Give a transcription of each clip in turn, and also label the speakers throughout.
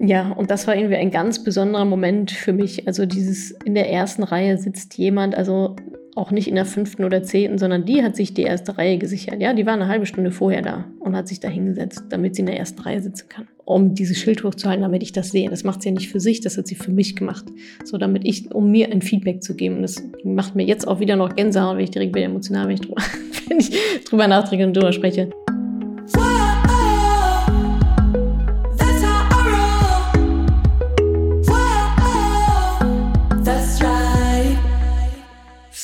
Speaker 1: Ja, und das war irgendwie ein ganz besonderer Moment für mich. Also dieses in der ersten Reihe sitzt jemand, also auch nicht in der fünften oder zehnten, sondern die hat sich die erste Reihe gesichert. Ja, die war eine halbe Stunde vorher da und hat sich da hingesetzt, damit sie in der ersten Reihe sitzen kann. Um dieses Schild hochzuhalten, damit ich das sehe. Das macht sie ja nicht für sich, das hat sie für mich gemacht. So, damit ich, um mir ein Feedback zu geben. Und das macht mir jetzt auch wieder noch Gänsehaut, wenn ich direkt wieder emotional, wenn ich drüber, wenn ich drüber nachdenke und drüber spreche.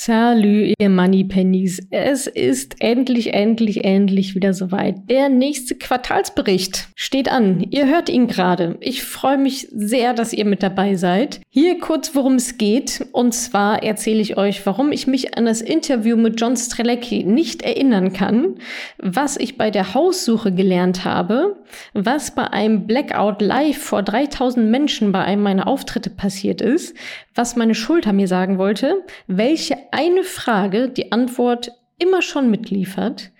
Speaker 1: Salü, ihr Moneypennies. Es ist endlich, endlich, endlich wieder soweit. Der nächste Quartalsbericht steht an. Ihr hört ihn gerade. Ich freue mich sehr, dass ihr mit dabei seid. Hier kurz, worum es geht. Und zwar erzähle ich euch, warum ich mich an das Interview mit John Strelecki nicht erinnern kann, was ich bei der Haussuche gelernt habe, was bei einem Blackout live vor 3000 Menschen bei einem meiner Auftritte passiert ist, was meine Schulter mir sagen wollte, welche eine Frage die Antwort immer schon mitliefert,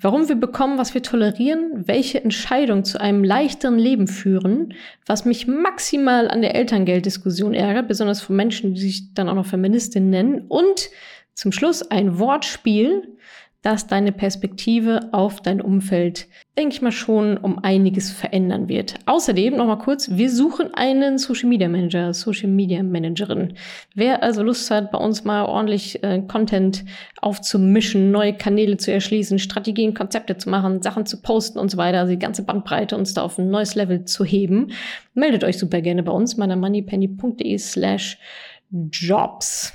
Speaker 1: warum wir bekommen, was wir tolerieren, welche Entscheidungen zu einem leichteren Leben führen, was mich maximal an der Elterngelddiskussion ärgert, besonders von Menschen, die sich dann auch noch Feministin nennen, und zum Schluss ein Wortspiel, das deine Perspektive auf dein Umfeld, denke ich mal schon, um einiges verändern wird. Außerdem noch mal kurz, wir suchen einen Social Media Manager, Social Media Managerin. Wer also Lust hat, bei uns mal ordentlich äh, Content aufzumischen, neue Kanäle zu erschließen, Strategien, Konzepte zu machen, Sachen zu posten und so weiter, also die ganze Bandbreite uns da auf ein neues Level zu heben, meldet euch super gerne bei uns, meiner moneypenny.de slash Jobs.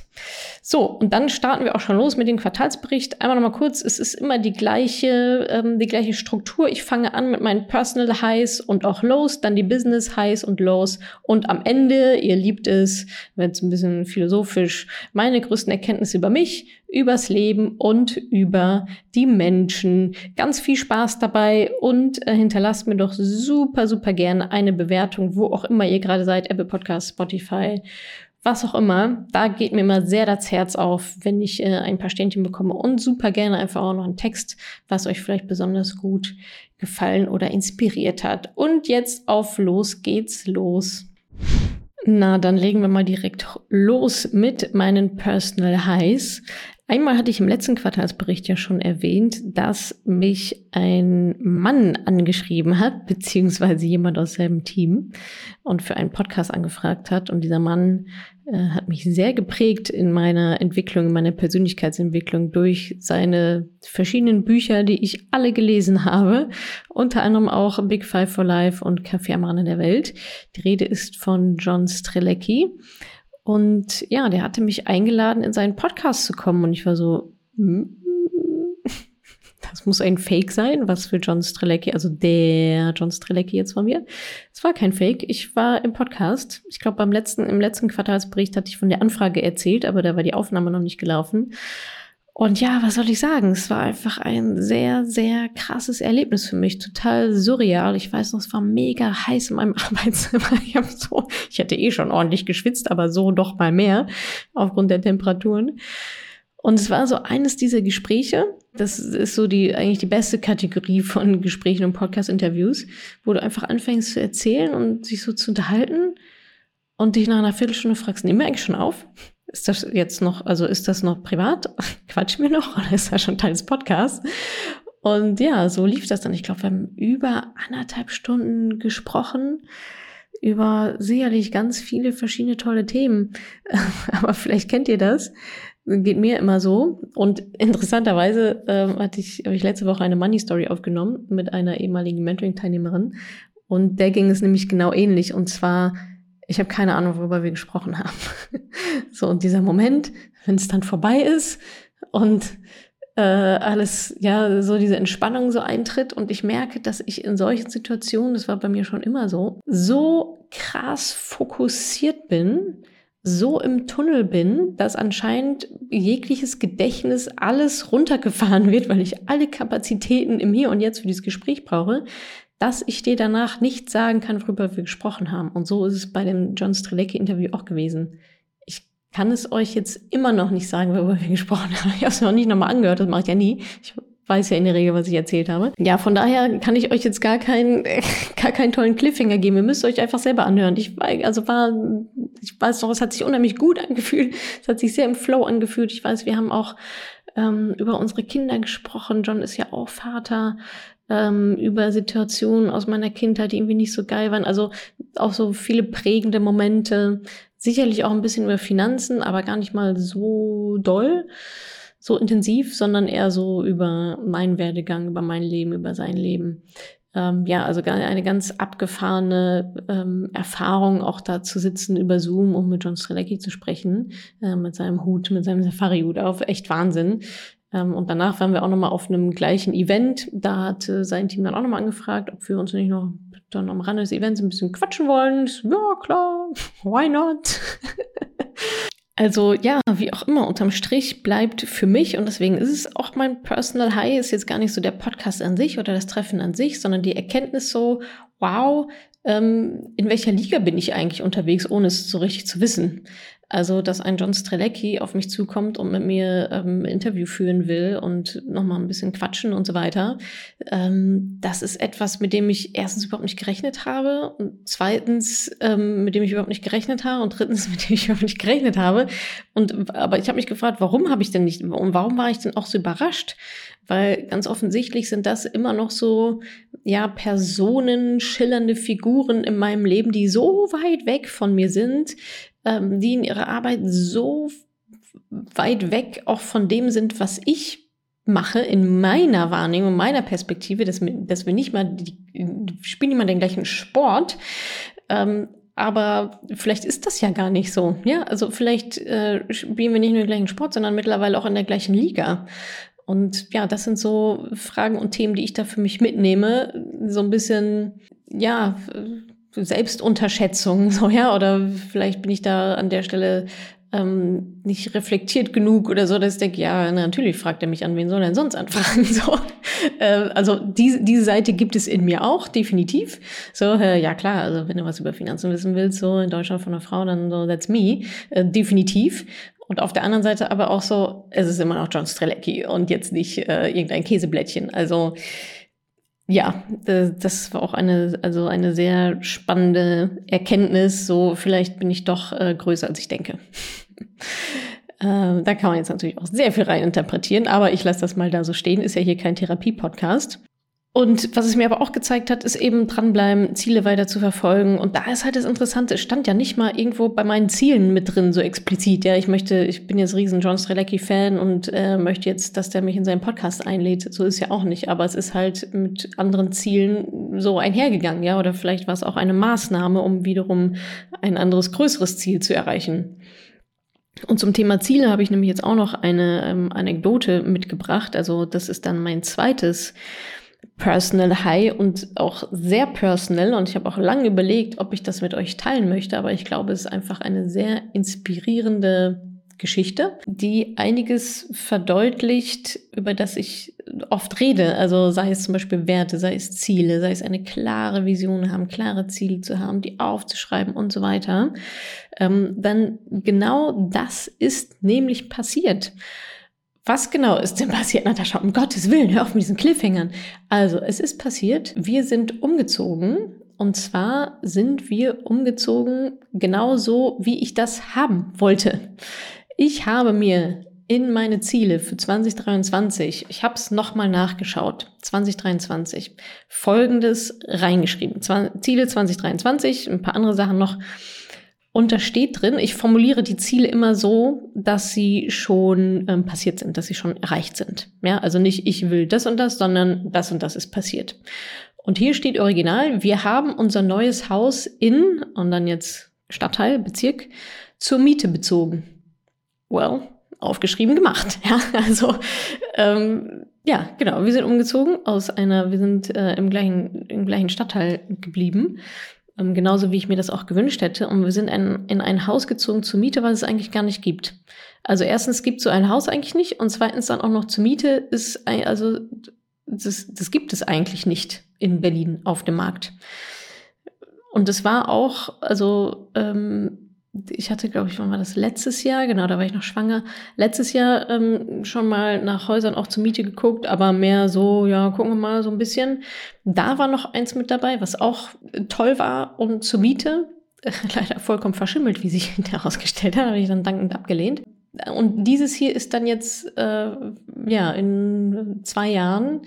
Speaker 1: So, und dann starten wir auch schon los mit dem Quartalsbericht. Einmal nochmal kurz, es ist immer die gleiche, ähm, die gleiche Struktur. Ich fange an mit meinen Personal Highs und auch Lows, dann die Business Highs und Lows und am Ende, ihr liebt es, wenn es ein bisschen philosophisch, meine größten Erkenntnisse über mich, übers Leben und über die Menschen. Ganz viel Spaß dabei und äh, hinterlasst mir doch super, super gerne eine Bewertung, wo auch immer ihr gerade seid, Apple Podcast, Spotify was auch immer, da geht mir immer sehr das Herz auf, wenn ich äh, ein paar Sternchen bekomme und super gerne einfach auch noch einen Text, was euch vielleicht besonders gut gefallen oder inspiriert hat. Und jetzt auf los geht's los. Na, dann legen wir mal direkt los mit meinen Personal Highs. Einmal hatte ich im letzten Quartalsbericht ja schon erwähnt, dass mich ein Mann angeschrieben hat, beziehungsweise jemand aus seinem Team und für einen Podcast angefragt hat. Und dieser Mann äh, hat mich sehr geprägt in meiner Entwicklung, in meiner Persönlichkeitsentwicklung durch seine verschiedenen Bücher, die ich alle gelesen habe. Unter anderem auch Big Five for Life und Kaffee am Rande der Welt. Die Rede ist von John Strelecki. Und ja, der hatte mich eingeladen, in seinen Podcast zu kommen. Und ich war so, hm, das muss ein Fake sein, was für John Strelecki, also der John Strelecki jetzt von mir. Es war kein Fake. Ich war im Podcast. Ich glaube, beim letzten, im letzten Quartalsbericht hatte ich von der Anfrage erzählt, aber da war die Aufnahme noch nicht gelaufen. Und ja, was soll ich sagen? Es war einfach ein sehr, sehr krasses Erlebnis für mich. Total surreal. Ich weiß noch, es war mega heiß in meinem Arbeitszimmer. Ich, hab so, ich hätte eh schon ordentlich geschwitzt, aber so doch mal mehr aufgrund der Temperaturen. Und es war so eines dieser Gespräche. Das ist so die, eigentlich die beste Kategorie von Gesprächen und Podcast-Interviews, wo du einfach anfängst zu erzählen und sich so zu unterhalten und dich nach einer Viertelstunde fragst, nehmen wir eigentlich schon auf? Ist das jetzt noch, also ist das noch privat? Quatsch mir noch oder ist das schon Teil des Podcasts? Und ja, so lief das dann. Ich glaube, wir haben über anderthalb Stunden gesprochen über sicherlich ganz viele verschiedene tolle Themen. Aber vielleicht kennt ihr das. Geht mir immer so. Und interessanterweise äh, hatte ich, habe ich letzte Woche eine Money Story aufgenommen mit einer ehemaligen Mentoring-Teilnehmerin. Und der ging es nämlich genau ähnlich. Und zwar ich habe keine Ahnung, worüber wir gesprochen haben. so, und dieser Moment, wenn es dann vorbei ist und äh, alles, ja, so diese Entspannung so eintritt und ich merke, dass ich in solchen Situationen, das war bei mir schon immer so, so krass fokussiert bin, so im Tunnel bin, dass anscheinend jegliches Gedächtnis alles runtergefahren wird, weil ich alle Kapazitäten im Hier und Jetzt für dieses Gespräch brauche, dass ich dir danach nicht sagen kann, worüber wir gesprochen haben. Und so ist es bei dem John Strelecki-Interview auch gewesen. Ich kann es euch jetzt immer noch nicht sagen, worüber wir gesprochen haben. Ich habe es noch nicht nochmal angehört, das mache ich ja nie. Ich weiß ja in der Regel, was ich erzählt habe. Ja, von daher kann ich euch jetzt gar keinen, gar keinen tollen Cliffhanger geben. Ihr müsst euch einfach selber anhören. Ich war, also war, ich weiß noch, es hat sich unheimlich gut angefühlt. Es hat sich sehr im Flow angefühlt. Ich weiß, wir haben auch ähm, über unsere Kinder gesprochen. John ist ja auch Vater. Ähm, über Situationen aus meiner Kindheit, die irgendwie nicht so geil waren. Also auch so viele prägende Momente. Sicherlich auch ein bisschen über Finanzen, aber gar nicht mal so doll so intensiv, sondern eher so über meinen Werdegang, über mein Leben, über sein Leben. Ähm, ja, also eine ganz abgefahrene ähm, Erfahrung, auch da zu sitzen über Zoom, um mit John Strelecki zu sprechen, äh, mit seinem Hut, mit seinem Safari-Hut auf. Echt Wahnsinn. Ähm, und danach waren wir auch nochmal auf einem gleichen Event. Da hat sein Team dann auch nochmal angefragt, ob wir uns nicht noch dann am Rande des Events ein bisschen quatschen wollen. Ja, klar, why not? Also ja, wie auch immer, unterm Strich bleibt für mich, und deswegen ist es auch mein Personal High, ist jetzt gar nicht so der Podcast an sich oder das Treffen an sich, sondern die Erkenntnis so, wow, ähm, in welcher Liga bin ich eigentlich unterwegs, ohne es so richtig zu wissen. Also, dass ein John Strelecki auf mich zukommt und mit mir ähm, Interview führen will und nochmal ein bisschen quatschen und so weiter. Ähm, das ist etwas, mit dem ich erstens überhaupt nicht gerechnet habe und zweitens, ähm, mit dem ich überhaupt nicht gerechnet habe und drittens, mit dem ich überhaupt nicht gerechnet habe. Und aber ich habe mich gefragt, warum habe ich denn nicht und warum war ich denn auch so überrascht? Weil ganz offensichtlich sind das immer noch so, ja, Personen, schillernde Figuren in meinem Leben, die so weit weg von mir sind, ähm, die in ihrer Arbeit so weit weg auch von dem sind, was ich mache in meiner Wahrnehmung, meiner Perspektive, dass, dass wir nicht mal, die, spielen nicht den gleichen Sport, ähm, aber vielleicht ist das ja gar nicht so. Ja, also vielleicht äh, spielen wir nicht nur den gleichen Sport, sondern mittlerweile auch in der gleichen Liga. Und ja, das sind so Fragen und Themen, die ich da für mich mitnehme. So ein bisschen, ja, Selbstunterschätzung, so ja, oder vielleicht bin ich da an der Stelle ähm, nicht reflektiert genug oder so, dass ich denke, ja, natürlich fragt er mich an, wen soll er denn sonst anfragen? So, äh, also diese, diese Seite gibt es in mir auch, definitiv. So, äh, ja klar, also wenn du was über Finanzen wissen willst, so in Deutschland von einer Frau, dann so, that's me, äh, definitiv. Und auf der anderen Seite aber auch so, es ist immer noch John Strelecki und jetzt nicht äh, irgendein Käseblättchen. Also ja, das war auch eine, also eine sehr spannende Erkenntnis. So, vielleicht bin ich doch äh, größer, als ich denke. äh, da kann man jetzt natürlich auch sehr viel rein interpretieren, aber ich lasse das mal da so stehen. Ist ja hier kein Therapie-Podcast. Und was es mir aber auch gezeigt hat, ist eben dranbleiben, Ziele weiter zu verfolgen. Und da ist halt das Interessante, es stand ja nicht mal irgendwo bei meinen Zielen mit drin, so explizit. Ja, ich möchte, ich bin jetzt riesen John Strelecki-Fan und äh, möchte jetzt, dass der mich in seinen Podcast einlädt. So ist ja auch nicht. Aber es ist halt mit anderen Zielen so einhergegangen, ja. Oder vielleicht war es auch eine Maßnahme, um wiederum ein anderes, größeres Ziel zu erreichen. Und zum Thema Ziele habe ich nämlich jetzt auch noch eine ähm, Anekdote mitgebracht. Also das ist dann mein zweites Personal High und auch sehr personal. Und ich habe auch lange überlegt, ob ich das mit euch teilen möchte. Aber ich glaube, es ist einfach eine sehr inspirierende Geschichte, die einiges verdeutlicht, über das ich oft rede. Also sei es zum Beispiel Werte, sei es Ziele, sei es eine klare Vision haben, klare Ziele zu haben, die aufzuschreiben und so weiter. Ähm, dann genau das ist nämlich passiert. Was genau ist denn passiert, Natascha? Um Gottes Willen, hör auf mit diesen Cliffhängern. Also, es ist passiert, wir sind umgezogen. Und zwar sind wir umgezogen genauso, wie ich das haben wollte. Ich habe mir in meine Ziele für 2023, ich habe es nochmal nachgeschaut, 2023, folgendes reingeschrieben. Ziele 2023, ein paar andere Sachen noch. Und da steht drin, ich formuliere die Ziele immer so, dass sie schon ähm, passiert sind, dass sie schon erreicht sind. Ja, also nicht ich will das und das, sondern das und das ist passiert. Und hier steht original, wir haben unser neues Haus in, und dann jetzt Stadtteil, Bezirk, zur Miete bezogen. Well, aufgeschrieben gemacht. Ja, also ähm, ja, genau. Wir sind umgezogen aus einer, wir sind äh, im gleichen im gleichen Stadtteil geblieben ähm, genauso wie ich mir das auch gewünscht hätte. Und wir sind ein, in ein Haus gezogen zur Miete, was es eigentlich gar nicht gibt. Also erstens gibt so ein Haus eigentlich nicht und zweitens dann auch noch zur Miete ist, ein, also das, das gibt es eigentlich nicht in Berlin auf dem Markt. Und es war auch, also ähm, ich hatte, glaube ich, wann war das letztes Jahr? Genau, da war ich noch schwanger. Letztes Jahr ähm, schon mal nach Häusern auch zur Miete geguckt, aber mehr so, ja, gucken wir mal so ein bisschen. Da war noch eins mit dabei, was auch toll war und zur Miete. Leider vollkommen verschimmelt, wie sich herausgestellt hat, habe ich dann dankend abgelehnt. Und dieses hier ist dann jetzt, äh, ja, in zwei Jahren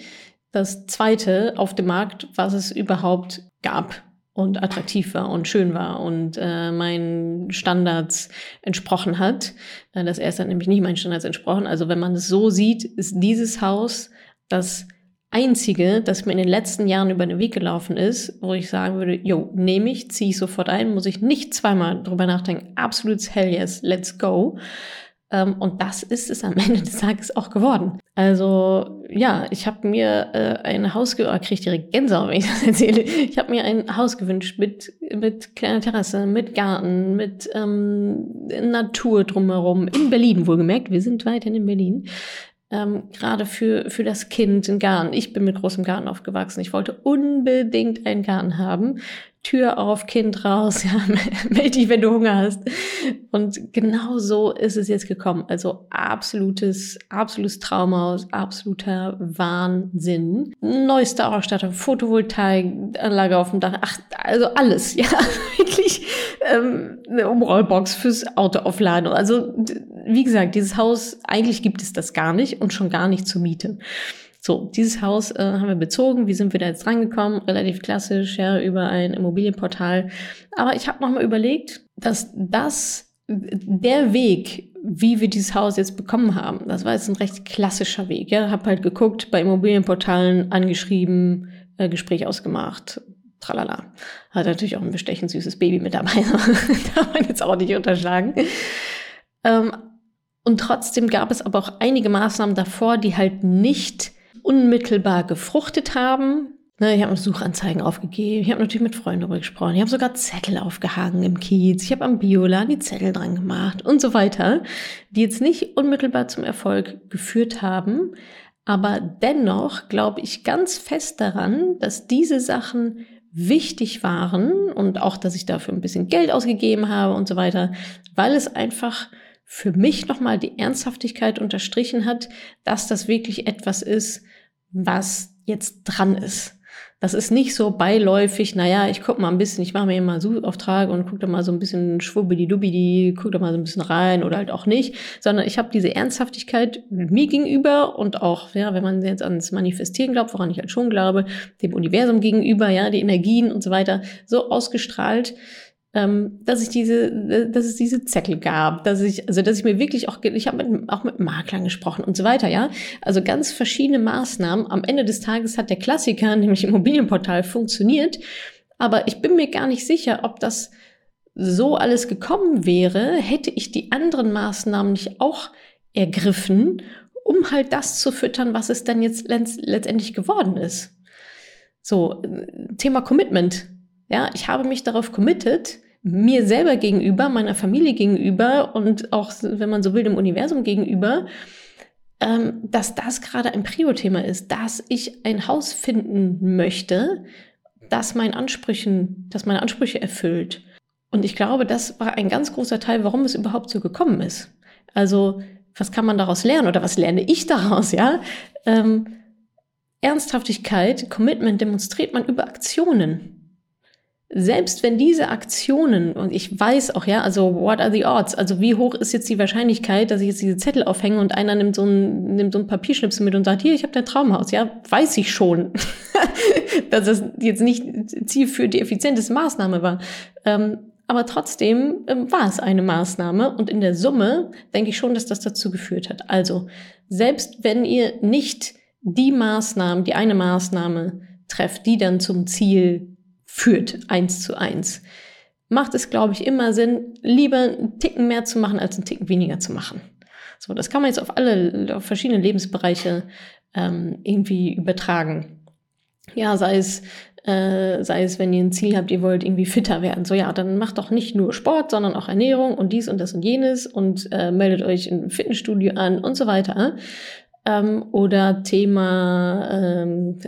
Speaker 1: das zweite auf dem Markt, was es überhaupt gab und attraktiv war und schön war und äh, meinen Standards entsprochen hat. Äh, das erste hat nämlich nicht meinen Standards entsprochen. Also wenn man es so sieht, ist dieses Haus das einzige, das mir in den letzten Jahren über den Weg gelaufen ist, wo ich sagen würde, jo, nehme ich, ziehe ich sofort ein, muss ich nicht zweimal drüber nachdenken. Absolutes Hell yes, let's go. Ähm, und das ist es am Ende des Tages auch geworden. Also ja, ich habe mir äh, ein Haus gewünscht, oh, kriege ich direkt Gänsehaut, wenn ich das erzähle. Ich habe mir ein Haus gewünscht mit, mit kleiner Terrasse, mit Garten, mit ähm, Natur drumherum. In Berlin wohlgemerkt, wir sind weiterhin in Berlin. Ähm, gerade für, für das Kind einen Garten. Ich bin mit großem Garten aufgewachsen. Ich wollte unbedingt einen Garten haben. Tür auf, Kind raus, ja, melde dich, wenn du Hunger hast. Und genau so ist es jetzt gekommen. Also absolutes, absolutes Traumhaus, absoluter Wahnsinn. Neueste Ausstattung, Photovoltaikanlage auf dem Dach, ach, also alles, ja, wirklich ähm, eine Umrollbox fürs Auto aufladen. Also wie gesagt, dieses Haus, eigentlich gibt es das gar nicht und schon gar nicht zur Miete. So, dieses Haus äh, haben wir bezogen. Wie sind wir da jetzt rangekommen? Relativ klassisch, ja, über ein Immobilienportal. Aber ich habe nochmal überlegt, dass das der Weg, wie wir dieses Haus jetzt bekommen haben, das war jetzt ein recht klassischer Weg. Ja, habe halt geguckt, bei Immobilienportalen angeschrieben, äh, Gespräch ausgemacht, tralala. Hat natürlich auch ein bestechend süßes Baby mit dabei. Darf man jetzt auch nicht unterschlagen. Ähm, und trotzdem gab es aber auch einige Maßnahmen davor, die halt nicht unmittelbar gefruchtet haben. Ne, ich habe Suchanzeigen aufgegeben, ich habe natürlich mit Freunden darüber gesprochen, ich habe sogar Zettel aufgehangen im Kiez, ich habe am Biola die Zettel dran gemacht und so weiter, die jetzt nicht unmittelbar zum Erfolg geführt haben. Aber dennoch glaube ich ganz fest daran, dass diese Sachen wichtig waren und auch, dass ich dafür ein bisschen Geld ausgegeben habe und so weiter, weil es einfach für mich nochmal die Ernsthaftigkeit unterstrichen hat, dass das wirklich etwas ist, was jetzt dran ist. Das ist nicht so beiläufig, naja, ich guck mal ein bisschen, ich mache mir mal einen Suchauftrag und guck da mal so ein bisschen schwubbidi-dubbidi, guck da mal so ein bisschen rein oder halt auch nicht, sondern ich habe diese Ernsthaftigkeit mir gegenüber und auch, ja, wenn man jetzt ans Manifestieren glaubt, woran ich halt schon glaube, dem Universum gegenüber, ja, die Energien und so weiter, so ausgestrahlt, ähm, dass ich diese, dass es diese Zettel gab, dass ich, also dass ich mir wirklich auch, ich habe mit, auch mit Maklern gesprochen und so weiter, ja. Also ganz verschiedene Maßnahmen. Am Ende des Tages hat der Klassiker, nämlich Immobilienportal, funktioniert. Aber ich bin mir gar nicht sicher, ob das so alles gekommen wäre, hätte ich die anderen Maßnahmen nicht auch ergriffen, um halt das zu füttern, was es dann jetzt letztendlich geworden ist. So, Thema Commitment. Ja, ich habe mich darauf committed, mir selber gegenüber, meiner Familie gegenüber und auch, wenn man so will, dem Universum gegenüber, ähm, dass das gerade ein Prio-Thema ist, dass ich ein Haus finden möchte, das meinen Ansprüchen, das meine Ansprüche erfüllt. Und ich glaube, das war ein ganz großer Teil, warum es überhaupt so gekommen ist. Also, was kann man daraus lernen oder was lerne ich daraus, ja? Ähm, Ernsthaftigkeit, Commitment demonstriert man über Aktionen selbst wenn diese Aktionen, und ich weiß auch, ja, also what are the odds? Also wie hoch ist jetzt die Wahrscheinlichkeit, dass ich jetzt diese Zettel aufhänge und einer nimmt so ein, nimmt so ein Papierschnipsel mit und sagt, hier, ich habe dein Traumhaus. Ja, weiß ich schon, dass das jetzt nicht Ziel für die effizienteste Maßnahme war. Ähm, aber trotzdem ähm, war es eine Maßnahme und in der Summe denke ich schon, dass das dazu geführt hat. Also selbst wenn ihr nicht die Maßnahmen, die eine Maßnahme trefft, die dann zum Ziel führt, eins zu eins, macht es, glaube ich, immer Sinn, lieber einen Ticken mehr zu machen, als einen Ticken weniger zu machen. So, das kann man jetzt auf alle, auf verschiedene Lebensbereiche ähm, irgendwie übertragen. Ja, sei es, äh, sei es, wenn ihr ein Ziel habt, ihr wollt irgendwie fitter werden. So, ja, dann macht doch nicht nur Sport, sondern auch Ernährung und dies und das und jenes und äh, meldet euch im Fitnessstudio an und so weiter. Ähm, oder Thema ähm,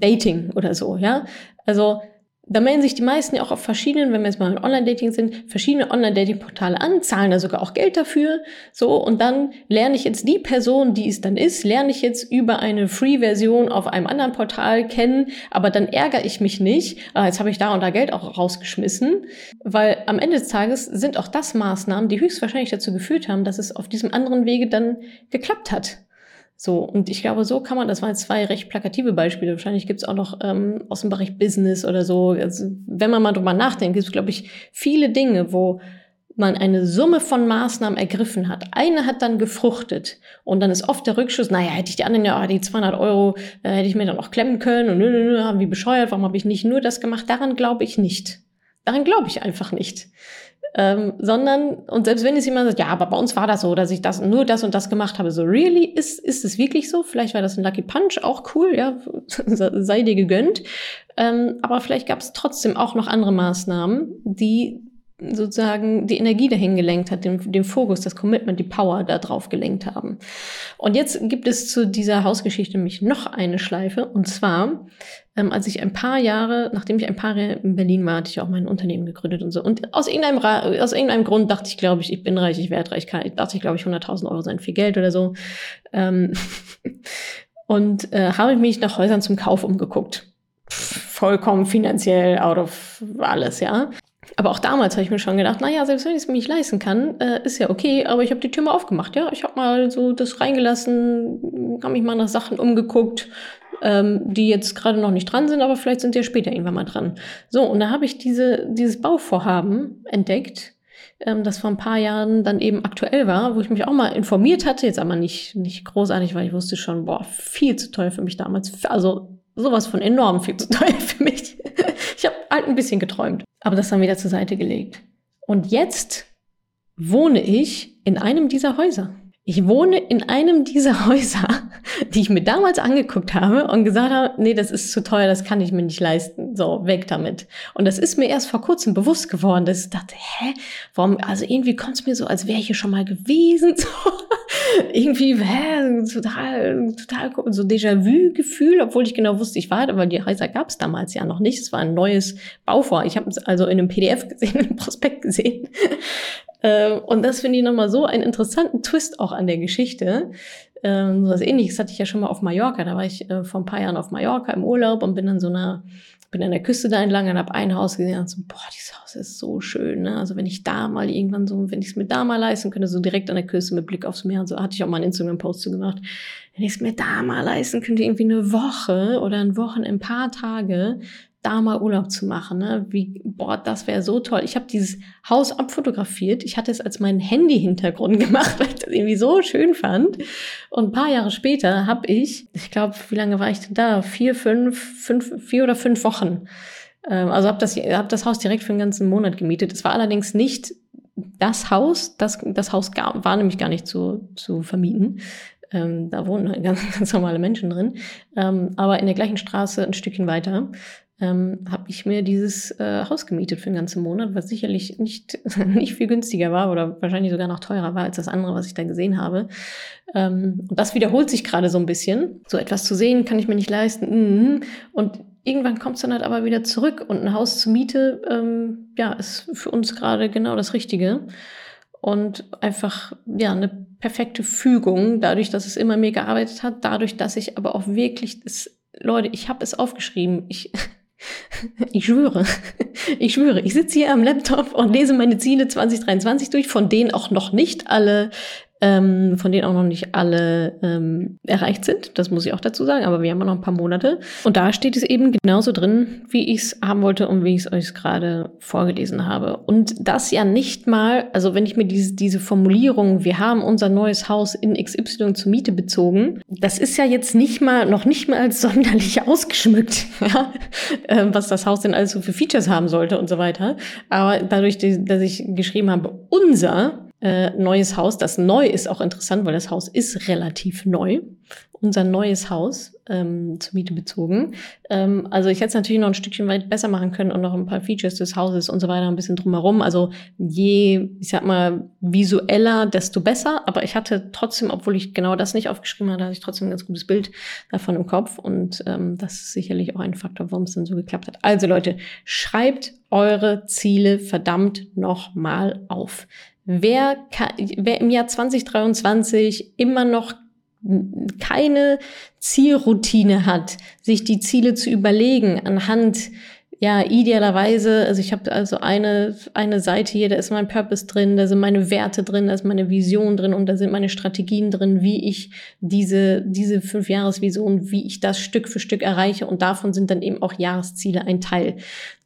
Speaker 1: Dating oder so, ja. Also da melden sich die meisten ja auch auf verschiedenen, wenn wir jetzt mal in Online-Dating sind, verschiedene Online-Dating-Portale an, zahlen da sogar auch Geld dafür. So, und dann lerne ich jetzt die Person, die es dann ist, lerne ich jetzt über eine Free-Version auf einem anderen Portal kennen, aber dann ärgere ich mich nicht, ah, jetzt habe ich da und da Geld auch rausgeschmissen, weil am Ende des Tages sind auch das Maßnahmen, die höchstwahrscheinlich dazu geführt haben, dass es auf diesem anderen Wege dann geklappt hat. So, und ich glaube, so kann man, das waren jetzt zwei recht plakative Beispiele, wahrscheinlich gibt es auch noch ähm, aus dem Bereich Business oder so. Also, wenn man mal drüber nachdenkt, gibt es, glaube ich, viele Dinge, wo man eine Summe von Maßnahmen ergriffen hat. Eine hat dann gefruchtet und dann ist oft der Rückschuss, naja, hätte ich die anderen ja, die 200 Euro äh, hätte ich mir dann auch klemmen können und nö, nö, nö, wie bescheuert, warum habe ich nicht nur das gemacht? Daran glaube ich nicht. Daran glaube ich einfach nicht ähm, sondern, und selbst wenn es jemand sagt, ja, aber bei uns war das so, dass ich das, nur das und das gemacht habe, so, really, ist, ist es wirklich so? Vielleicht war das ein Lucky Punch, auch cool, ja, sei dir gegönnt. Ähm, aber vielleicht gab es trotzdem auch noch andere Maßnahmen, die sozusagen die Energie dahin gelenkt hat, den, den Fokus, das Commitment, die Power da drauf gelenkt haben. Und jetzt gibt es zu dieser Hausgeschichte nämlich noch eine Schleife. Und zwar, ähm, als ich ein paar Jahre, nachdem ich ein paar Jahre in Berlin war, hatte ich auch mein Unternehmen gegründet und so. Und aus irgendeinem, aus irgendeinem Grund dachte ich, glaube ich, ich bin reich, ich werde reich. Ich dachte ich, glaube ich, 100.000 Euro seien viel Geld oder so. Ähm und äh, habe mich nach Häusern zum Kauf umgeguckt vollkommen finanziell out of alles, ja. Aber auch damals habe ich mir schon gedacht, naja, selbst wenn ich es mir nicht leisten kann, äh, ist ja okay, aber ich habe die Tür mal aufgemacht, ja. Ich habe mal so das reingelassen, habe mich mal nach Sachen umgeguckt, ähm, die jetzt gerade noch nicht dran sind, aber vielleicht sind die ja später irgendwann mal dran. So, und da habe ich diese, dieses Bauvorhaben entdeckt, ähm, das vor ein paar Jahren dann eben aktuell war, wo ich mich auch mal informiert hatte, jetzt aber nicht, nicht großartig, weil ich wusste schon, boah, viel zu teuer für mich damals. Also sowas von enorm viel zu teuer für mich. Ich habe halt ein bisschen geträumt, aber das dann wieder zur Seite gelegt. Und jetzt wohne ich in einem dieser Häuser. Ich wohne in einem dieser Häuser, die ich mir damals angeguckt habe und gesagt habe, nee, das ist zu teuer, das kann ich mir nicht leisten. So, weg damit. Und das ist mir erst vor kurzem bewusst geworden, dass ich dachte, hä, warum, also irgendwie kommt es mir so, als wäre ich hier schon mal gewesen. So, irgendwie, hä, total, total so Déjà-vu-Gefühl, obwohl ich genau wusste, ich war, aber die Häuser gab es damals ja noch nicht. Es war ein neues Bauvor. Ich habe es also in einem PDF gesehen, in einem Prospekt gesehen. Äh, und das finde ich nochmal so einen interessanten Twist auch an der Geschichte. Ähm, so was ähnliches hatte ich ja schon mal auf Mallorca. Da war ich äh, vor ein paar Jahren auf Mallorca im Urlaub und bin an so einer, bin an der Küste da entlang und habe ein Haus gesehen und so, boah, dieses Haus ist so schön. Ne? Also wenn ich da mal irgendwann so, wenn ich es mir da mal leisten könnte, so direkt an der Küste mit Blick aufs Meer und so, hatte ich auch mal einen Instagram-Post zu gemacht. Wenn ich es mir da mal leisten könnte, irgendwie eine Woche oder ein Wochen, ein paar Tage, da mal Urlaub zu machen. Ne? Wie, boah, das wäre so toll. Ich habe dieses Haus abfotografiert. Ich hatte es als meinen Handy-Hintergrund gemacht, weil ich das irgendwie so schön fand. Und ein paar Jahre später habe ich, ich glaube, wie lange war ich denn da? Vier, fünf, fünf, vier oder fünf Wochen. Ähm, also habe das, hab das Haus direkt für einen ganzen Monat gemietet. Es war allerdings nicht das Haus, das, das Haus gar, war nämlich gar nicht zu, zu vermieten. Ähm, da wohnen ganz, ganz normale Menschen drin. Ähm, aber in der gleichen Straße ein Stückchen weiter ähm, habe ich mir dieses äh, Haus gemietet für den ganzen Monat, was sicherlich nicht, nicht viel günstiger war oder wahrscheinlich sogar noch teurer war als das andere, was ich da gesehen habe. Ähm, und das wiederholt sich gerade so ein bisschen. So etwas zu sehen, kann ich mir nicht leisten. Mhm. Und irgendwann kommt es dann halt aber wieder zurück und ein Haus zur Miete, ähm, ja, ist für uns gerade genau das Richtige. Und einfach, ja, eine perfekte Fügung, dadurch, dass es immer mehr gearbeitet hat, dadurch, dass ich aber auch wirklich, das, Leute, ich habe es aufgeschrieben. Ich, Ich schwöre, ich schwöre, ich sitze hier am Laptop und lese meine Ziele 2023 durch, von denen auch noch nicht alle ähm, von denen auch noch nicht alle ähm, erreicht sind. Das muss ich auch dazu sagen, aber wir haben noch ein paar Monate. Und da steht es eben genauso drin, wie ich es haben wollte und wie ich es euch gerade vorgelesen habe. Und das ja nicht mal, also wenn ich mir diese, diese Formulierung, wir haben unser neues Haus in XY zur Miete bezogen, das ist ja jetzt nicht mal, noch nicht mal als sonderlich ausgeschmückt, ähm, was das Haus denn alles so für Features haben sollte und so weiter. Aber dadurch, dass ich geschrieben habe, unser äh, neues Haus. Das neu ist auch interessant, weil das Haus ist relativ neu. unser neues Haus ähm, zur Miete bezogen. Ähm, also ich hätte es natürlich noch ein Stückchen weit besser machen können und noch ein paar Features des Hauses und so weiter ein bisschen drumherum. Also je, ich sag mal, visueller, desto besser. Aber ich hatte trotzdem, obwohl ich genau das nicht aufgeschrieben hatte, hatte ich trotzdem ein ganz gutes Bild davon im Kopf. Und ähm, das ist sicherlich auch ein Faktor, warum es dann so geklappt hat. Also Leute, schreibt eure Ziele verdammt noch mal auf. Wer, wer im Jahr 2023 immer noch keine Zielroutine hat, sich die Ziele zu überlegen anhand ja, idealerweise, also ich habe also eine, eine Seite hier, da ist mein Purpose drin, da sind meine Werte drin, da ist meine Vision drin und da sind meine Strategien drin, wie ich diese, diese Fünfjahresvision, wie ich das Stück für Stück erreiche und davon sind dann eben auch Jahresziele ein Teil.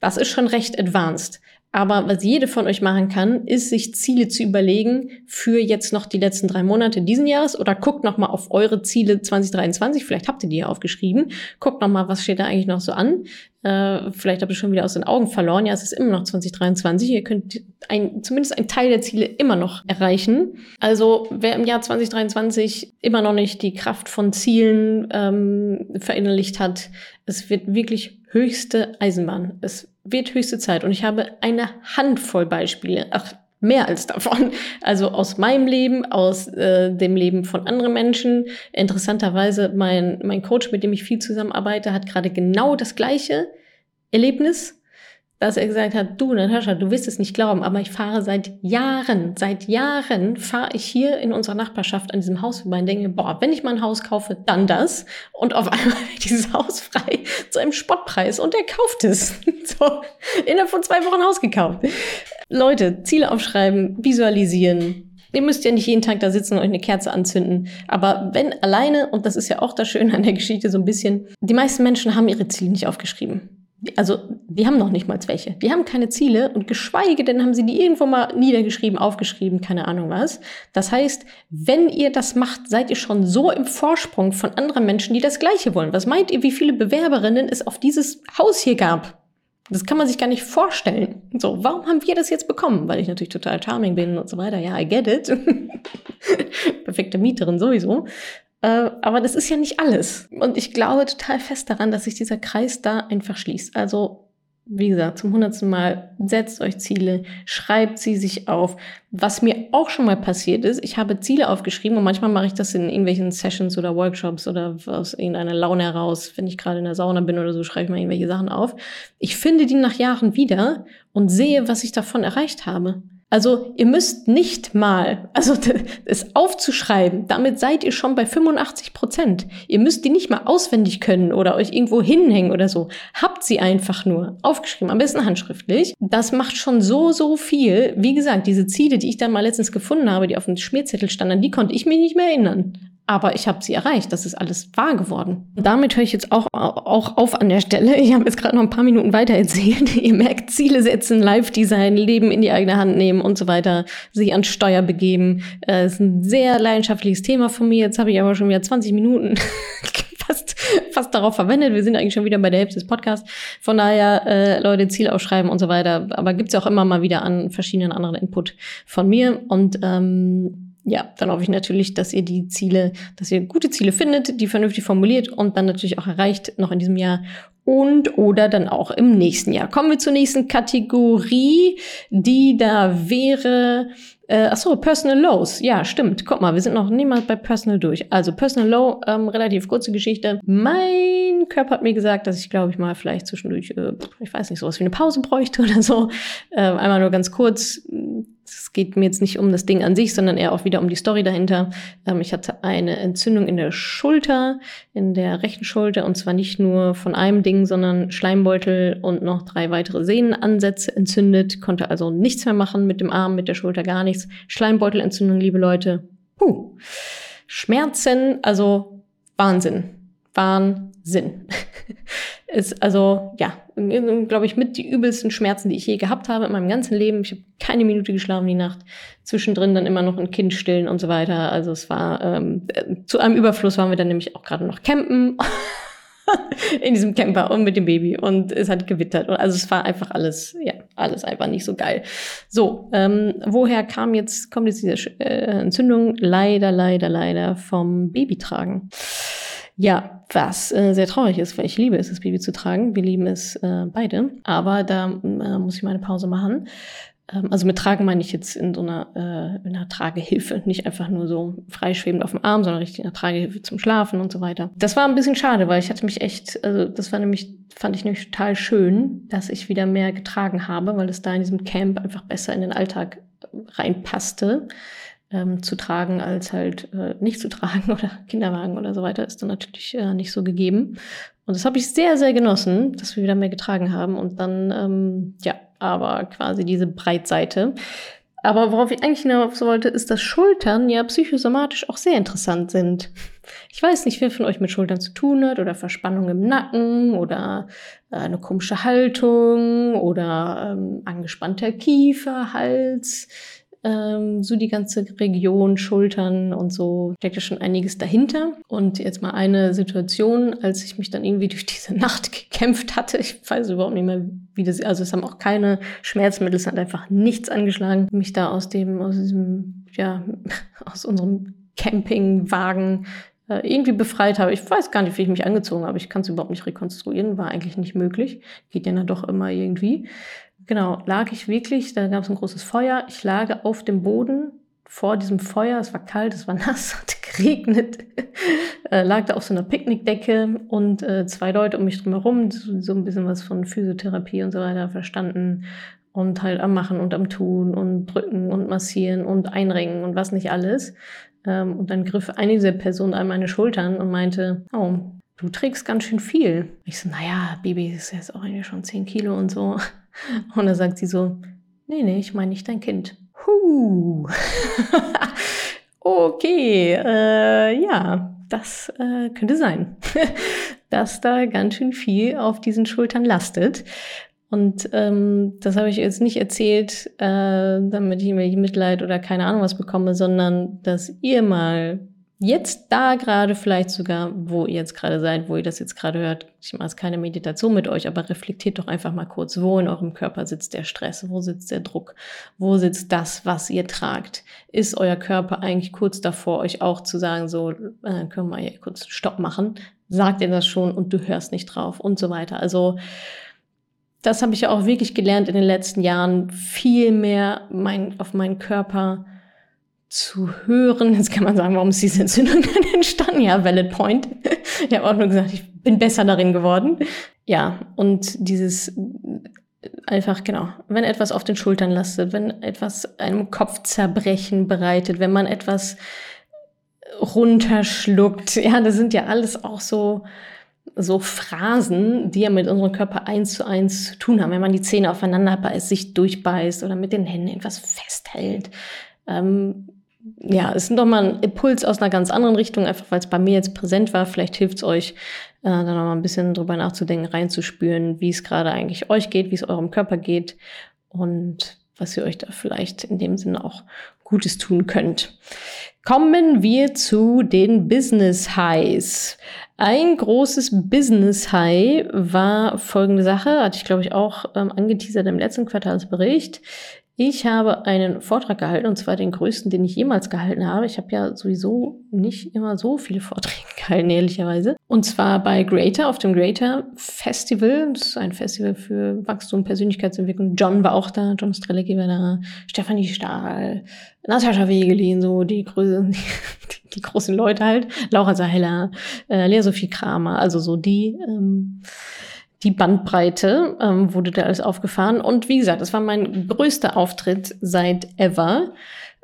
Speaker 1: Das ist schon recht advanced. Aber was jede von euch machen kann, ist sich Ziele zu überlegen für jetzt noch die letzten drei Monate diesen Jahres oder guckt noch mal auf eure Ziele 2023. Vielleicht habt ihr die ja aufgeschrieben. Guckt noch mal, was steht da eigentlich noch so an. Äh, vielleicht habt ihr schon wieder aus den Augen verloren. Ja, es ist immer noch 2023. Ihr könnt ein, zumindest einen Teil der Ziele immer noch erreichen. Also wer im Jahr 2023 immer noch nicht die Kraft von Zielen ähm, verinnerlicht hat, es wird wirklich höchste Eisenbahn. Es wird höchste Zeit. Und ich habe eine Handvoll Beispiele, ach, mehr als davon. Also aus meinem Leben, aus äh, dem Leben von anderen Menschen. Interessanterweise, mein, mein Coach, mit dem ich viel zusammenarbeite, hat gerade genau das gleiche Erlebnis dass er gesagt hat, du Natascha, du wirst es nicht glauben, aber ich fahre seit Jahren, seit Jahren fahre ich hier in unserer Nachbarschaft an diesem Haus vorbei und denke, boah, wenn ich mal ein Haus kaufe, dann das. Und auf einmal wird dieses Haus frei zu einem Spottpreis und er kauft es. so, innerhalb von zwei Wochen Haus gekauft. Leute, Ziele aufschreiben, visualisieren, Ihr müsst ja nicht jeden Tag da sitzen und euch eine Kerze anzünden. Aber wenn alleine, und das ist ja auch das Schöne an der Geschichte so ein bisschen, die meisten Menschen haben ihre Ziele nicht aufgeschrieben also die haben noch nicht mal welche. Die haben keine Ziele und geschweige denn haben sie die irgendwo mal niedergeschrieben, aufgeschrieben, keine Ahnung was. Das heißt, wenn ihr das macht, seid ihr schon so im Vorsprung von anderen Menschen, die das Gleiche wollen. Was meint ihr, wie viele Bewerberinnen es auf dieses Haus hier gab? Das kann man sich gar nicht vorstellen. So, warum haben wir das jetzt bekommen? Weil ich natürlich total charming bin und so weiter. Ja, I get it. Perfekte Mieterin sowieso. Äh, aber das ist ja nicht alles. Und ich glaube total fest daran, dass sich dieser Kreis da einfach schließt. Also, wie gesagt, zum hundertsten Mal setzt euch Ziele, schreibt sie sich auf. Was mir auch schon mal passiert ist, ich habe Ziele aufgeschrieben und manchmal mache ich das in irgendwelchen Sessions oder Workshops oder aus irgendeiner Laune heraus. Wenn ich gerade in der Sauna bin oder so, schreibe ich mal irgendwelche Sachen auf. Ich finde die nach Jahren wieder und sehe, was ich davon erreicht habe. Also ihr müsst nicht mal, also es aufzuschreiben, damit seid ihr schon bei 85 Prozent. Ihr müsst die nicht mal auswendig können oder euch irgendwo hinhängen oder so. Habt sie einfach nur aufgeschrieben, am besten handschriftlich. Das macht schon so, so viel. Wie gesagt, diese Ziele, die ich dann mal letztens gefunden habe, die auf dem Schmierzettel standen, die konnte ich mir nicht mehr erinnern aber ich habe sie erreicht. Das ist alles wahr geworden. Und damit höre ich jetzt auch, auch auf an der Stelle. Ich habe jetzt gerade noch ein paar Minuten weiter erzählt. Ihr merkt, Ziele setzen, Live-Design, Leben in die eigene Hand nehmen und so weiter, sich an Steuer begeben. Das äh, ist ein sehr leidenschaftliches Thema von mir. Jetzt habe ich aber schon wieder 20 Minuten fast, fast darauf verwendet. Wir sind eigentlich schon wieder bei der Hälfte des Podcasts. Von daher, äh, Leute, Ziel aufschreiben und so weiter. Aber gibt's ja auch immer mal wieder an verschiedenen anderen Input von mir. Und ähm, ja, dann hoffe ich natürlich, dass ihr die Ziele, dass ihr gute Ziele findet, die vernünftig formuliert und dann natürlich auch erreicht, noch in diesem Jahr und oder dann auch im nächsten Jahr. Kommen wir zur nächsten Kategorie, die da wäre, äh, ach so, Personal Lows. Ja, stimmt. Guck mal, wir sind noch niemals bei Personal durch. Also Personal Low, ähm, relativ kurze Geschichte. Mein Körper hat mir gesagt, dass ich, glaube ich, mal vielleicht zwischendurch, äh, ich weiß nicht, sowas wie eine Pause bräuchte oder so. Äh, einmal nur ganz kurz es geht mir jetzt nicht um das Ding an sich, sondern eher auch wieder um die Story dahinter. Ähm, ich hatte eine Entzündung in der Schulter, in der rechten Schulter, und zwar nicht nur von einem Ding, sondern Schleimbeutel und noch drei weitere Sehnenansätze entzündet, konnte also nichts mehr machen mit dem Arm, mit der Schulter, gar nichts. Schleimbeutelentzündung, liebe Leute. Puh. Schmerzen, also Wahnsinn. Wahnsinn. ist also, ja, glaube ich, mit die übelsten Schmerzen, die ich je gehabt habe in meinem ganzen Leben. Ich habe keine Minute geschlafen die Nacht. Zwischendrin dann immer noch ein Kind stillen und so weiter. Also es war, ähm, zu einem Überfluss waren wir dann nämlich auch gerade noch campen. in diesem Camper und mit dem Baby und es hat gewittert. Also es war einfach alles, ja, alles einfach nicht so geil. So, ähm, woher kam jetzt, kommt jetzt diese äh, Entzündung? Leider, leider, leider vom Babytragen. Ja, was äh, sehr traurig ist, weil ich liebe es, das Baby zu tragen. Wir lieben es äh, beide. Aber da äh, muss ich meine Pause machen. Ähm, also mit Tragen meine ich jetzt in so einer, äh, in einer Tragehilfe, nicht einfach nur so freischwebend auf dem Arm, sondern richtig eine Tragehilfe zum Schlafen und so weiter. Das war ein bisschen schade, weil ich hatte mich echt, also das war nämlich, fand ich nämlich total schön, dass ich wieder mehr getragen habe, weil es da in diesem Camp einfach besser in den Alltag reinpasste. Ähm, zu tragen als halt äh, nicht zu tragen oder Kinderwagen oder so weiter ist dann natürlich äh, nicht so gegeben. Und das habe ich sehr, sehr genossen, dass wir wieder mehr getragen haben. Und dann, ähm, ja, aber quasi diese Breitseite. Aber worauf ich eigentlich hinaus wollte, ist, dass Schultern ja psychosomatisch auch sehr interessant sind. Ich weiß nicht, wer von euch mit Schultern zu tun hat oder Verspannung im Nacken oder äh, eine komische Haltung oder ähm, angespannter Kiefer, Hals ähm, so die ganze Region, Schultern und so, steckt ja schon einiges dahinter. Und jetzt mal eine Situation, als ich mich dann irgendwie durch diese Nacht gekämpft hatte. Ich weiß überhaupt nicht mehr, wie das, also es haben auch keine Schmerzmittel, es hat einfach nichts angeschlagen, mich da aus dem, aus diesem, ja, aus unserem Campingwagen äh, irgendwie befreit habe. Ich weiß gar nicht, wie ich mich angezogen habe. Ich kann es überhaupt nicht rekonstruieren. War eigentlich nicht möglich. Geht ja dann doch immer irgendwie. Genau, lag ich wirklich, da gab es ein großes Feuer. Ich lag auf dem Boden vor diesem Feuer. Es war kalt, es war nass, hat geregnet. äh, lag da auf so einer Picknickdecke und äh, zwei Leute um mich drum herum, so, so ein bisschen was von Physiotherapie und so weiter verstanden und halt am Machen und am Tun und drücken und massieren und einringen und was nicht alles. Ähm, und dann griff eine dieser Personen an meine Schultern und meinte, oh, du trägst ganz schön viel. Ich so, naja, Baby ist jetzt auch eigentlich schon 10 Kilo und so. Und da sagt sie so, nee, nee, ich meine nicht dein Kind. Huh. okay, äh, ja, das äh, könnte sein, dass da ganz schön viel auf diesen Schultern lastet. Und ähm, das habe ich jetzt nicht erzählt, äh, damit ich irgendwie Mitleid oder keine Ahnung was bekomme, sondern dass ihr mal jetzt da gerade vielleicht sogar, wo ihr jetzt gerade seid, wo ihr das jetzt gerade hört, ich mache jetzt keine Meditation mit euch, aber reflektiert doch einfach mal kurz, wo in eurem Körper sitzt der Stress, wo sitzt der Druck, wo sitzt das, was ihr tragt. Ist euer Körper eigentlich kurz davor, euch auch zu sagen, so, äh, können wir hier kurz Stopp machen? Sagt ihr das schon und du hörst nicht drauf und so weiter. Also, das habe ich ja auch wirklich gelernt in den letzten Jahren, viel mehr mein, auf meinen Körper zu hören. Jetzt kann man sagen, warum ist diese Entzündung dann entstanden? Ja, valid point. Ich habe auch nur gesagt, ich bin besser darin geworden. Ja, und dieses einfach, genau, wenn etwas auf den Schultern lastet, wenn etwas einem Kopfzerbrechen bereitet, wenn man etwas runterschluckt, ja, das sind ja alles auch so, so Phrasen, die ja mit unserem Körper eins zu eins zu tun haben. Wenn man die Zähne aufeinander beißt, sich durchbeißt oder mit den Händen etwas festhält. Ähm, ja, es ist nochmal ein Impuls aus einer ganz anderen Richtung, einfach weil es bei mir jetzt präsent war. Vielleicht hilft es euch, äh, da nochmal ein bisschen drüber nachzudenken, reinzuspüren, wie es gerade eigentlich euch geht, wie es eurem Körper geht und was ihr euch da vielleicht in dem Sinne auch Gutes tun könnt. Kommen wir zu den Business Highs. Ein großes Business High war folgende Sache, hatte ich glaube ich auch ähm, angeteasert im letzten Quartalsbericht. Ich habe einen Vortrag gehalten, und zwar den größten, den ich jemals gehalten habe. Ich habe ja sowieso nicht immer so viele Vorträge gehalten, ehrlicherweise. Und zwar bei Greater, auf dem Greater Festival. Das ist ein Festival für Wachstum, Persönlichkeitsentwicklung. John war auch da, John Strelecki war da, Stefanie Stahl, Natascha Wegelin, so die, die, die großen Leute halt. Laura Sahella, äh, Lea Sophie Kramer, also so die... Ähm, die Bandbreite ähm, wurde da alles aufgefahren. Und wie gesagt, das war mein größter Auftritt seit ever.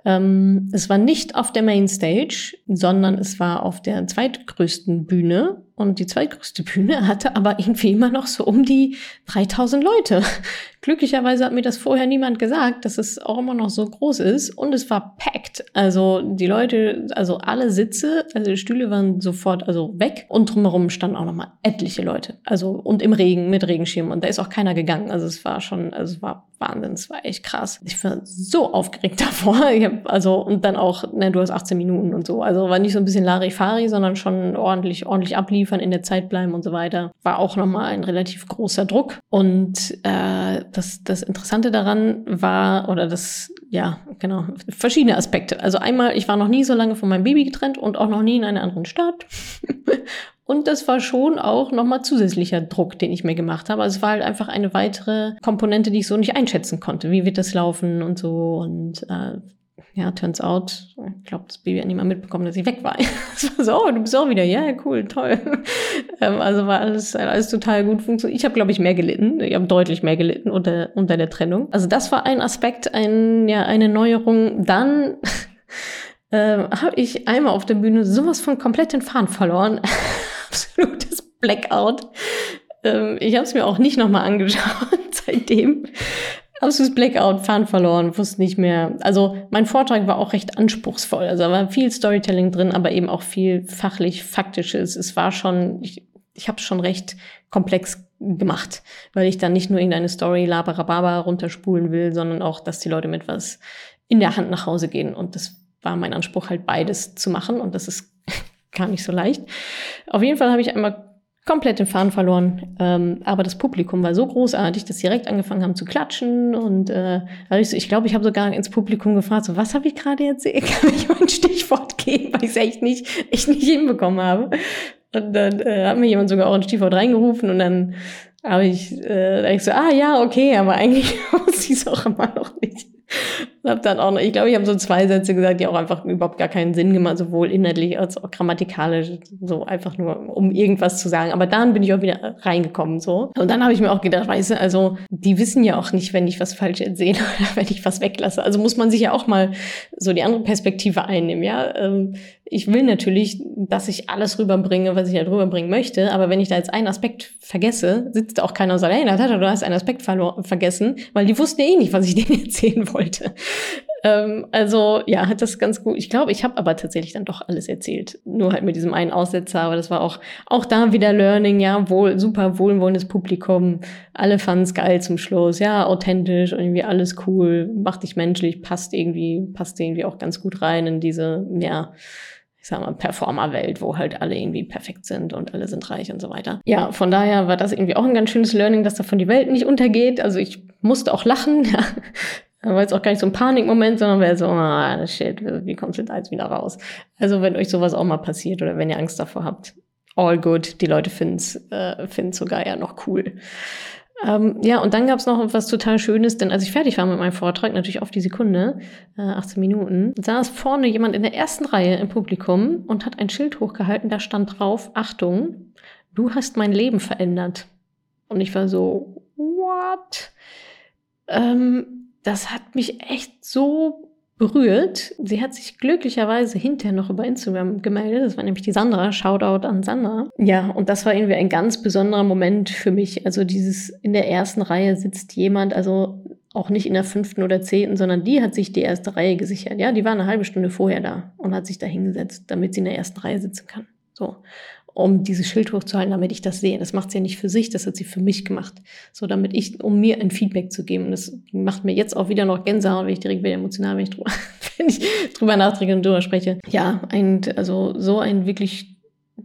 Speaker 1: Ähm, es war nicht auf der Mainstage, sondern es war auf der zweitgrößten Bühne. Und die zweitgrößte Bühne hatte aber irgendwie immer noch so um die 3000 Leute. Glücklicherweise hat mir das vorher niemand gesagt, dass es auch immer noch so groß ist. Und es war packed. Also die Leute, also alle Sitze, also die Stühle waren sofort also weg. Und drumherum standen auch noch mal etliche Leute. Also und im Regen mit Regenschirm. Und da ist auch keiner gegangen. Also es war schon, also es war Wahnsinn, das war echt krass. Ich war so aufgeregt davor. Ich hab, also, und dann auch, ne, du hast 18 Minuten und so. Also war nicht so ein bisschen Larifari, sondern schon ordentlich, ordentlich abliefern, in der Zeit bleiben und so weiter. War auch nochmal ein relativ großer Druck. Und äh, das, das Interessante daran war, oder das, ja, genau, verschiedene Aspekte. Also einmal, ich war noch nie so lange von meinem Baby getrennt und auch noch nie in einer anderen Stadt. Und das war schon auch nochmal zusätzlicher Druck, den ich mir gemacht habe. Also es war halt einfach eine weitere Komponente, die ich so nicht einschätzen konnte. Wie wird das laufen und so. Und äh, ja, turns out, ich glaube, das Baby hat mal mitbekommen, dass ich weg war. Es war so, oh, du bist auch wieder, ja, cool, toll. ähm, also war alles, alles total gut funktioniert. Ich habe, glaube ich, mehr gelitten. Ich habe deutlich mehr gelitten unter, unter der Trennung. Also das war ein Aspekt, ein, ja, eine Neuerung. Dann ähm, habe ich einmal auf der Bühne sowas von komplett den Faden verloren absolutes Blackout. Ähm, ich habe es mir auch nicht nochmal angeschaut seitdem. Absolutes Blackout, Fahren verloren, wusste nicht mehr. Also mein Vortrag war auch recht anspruchsvoll. Also da war viel Storytelling drin, aber eben auch viel fachlich Faktisches. Es war schon, ich, ich habe es schon recht komplex gemacht, weil ich dann nicht nur irgendeine Story laberababa runterspulen will, sondern auch, dass die Leute mit was in der Hand nach Hause gehen. Und das war mein Anspruch, halt beides zu machen. Und das ist gar nicht so leicht. Auf jeden Fall habe ich einmal komplett den Faden verloren. Ähm, aber das Publikum war so großartig, dass direkt angefangen haben zu klatschen. Und äh, also ich, so, ich glaube, ich habe sogar ins Publikum gefragt, so, was habe ich gerade erzählt? Kann ich mal ein Stichwort geben, weil ich es echt nicht, echt nicht hinbekommen habe. Und dann äh, hat mir jemand sogar auch ein Stichwort reingerufen und dann habe ich, äh, so, ah ja, okay, aber eigentlich wusste ich es auch immer noch nicht. Hab dann auch noch, ich glaube, ich habe so zwei Sätze gesagt, die auch einfach überhaupt gar keinen Sinn gemacht, sowohl inhaltlich als auch grammatikalisch, so einfach nur, um irgendwas zu sagen. Aber dann bin ich auch wieder reingekommen, so. Und dann habe ich mir auch gedacht, weißt du, also, die wissen ja auch nicht, wenn ich was falsch erzähle oder wenn ich was weglasse. Also muss man sich ja auch mal so die andere Perspektive einnehmen, ja. Ähm, ich will natürlich, dass ich alles rüberbringe, was ich halt rüberbringen möchte, aber wenn ich da jetzt einen Aspekt vergesse, sitzt auch keiner und sagt, hey, Natascha, du hast einen Aspekt vergessen, weil die wussten ja eh nicht, was ich denen erzählen wollte. Ähm, also ja, hat das ganz gut. Ich glaube, ich habe aber tatsächlich dann doch alles erzählt. Nur halt mit diesem einen Aussetzer, aber das war auch, auch da wieder Learning, ja, wohl, super wohlwollendes Publikum. Alle fanden es geil zum Schluss, ja, authentisch, irgendwie alles cool, macht dich menschlich, passt irgendwie, passt irgendwie auch ganz gut rein in diese, ja, ich sag mal, Performer-Welt, wo halt alle irgendwie perfekt sind und alle sind reich und so weiter. Ja, von daher war das irgendwie auch ein ganz schönes Learning, dass davon die Welt nicht untergeht. Also ich musste auch lachen. Ja. war jetzt auch gar nicht so ein Panikmoment, sondern wäre so, ah, shit, wie kommst du da jetzt wieder raus? Also wenn euch sowas auch mal passiert oder wenn ihr Angst davor habt, all good. Die Leute finden es äh, finden's sogar ja noch cool. Ähm, ja, und dann gab es noch was total Schönes, denn als ich fertig war mit meinem Vortrag, natürlich auf die Sekunde, äh, 18 Minuten, saß vorne jemand in der ersten Reihe im Publikum und hat ein Schild hochgehalten, da stand drauf, Achtung, du hast mein Leben verändert. Und ich war so, what? Ähm, das hat mich echt so berührt. Sie hat sich glücklicherweise hinterher noch über Instagram gemeldet. Das war nämlich die Sandra. Shoutout an Sandra. Ja, und das war irgendwie ein ganz besonderer Moment für mich. Also dieses in der ersten Reihe sitzt jemand, also auch nicht in der fünften oder zehnten, sondern die hat sich die erste Reihe gesichert. Ja, die war eine halbe Stunde vorher da und hat sich da hingesetzt, damit sie in der ersten Reihe sitzen kann. So um dieses Schild hochzuhalten, damit ich das sehe. Das macht sie ja nicht für sich, das hat sie für mich gemacht. So, damit ich, um mir ein Feedback zu geben. Und das macht mir jetzt auch wieder noch Gänsehaut, wenn ich direkt wieder emotional, wenn ich drüber, drüber nachdenke und drüber spreche. Ja, ein, also so ein wirklich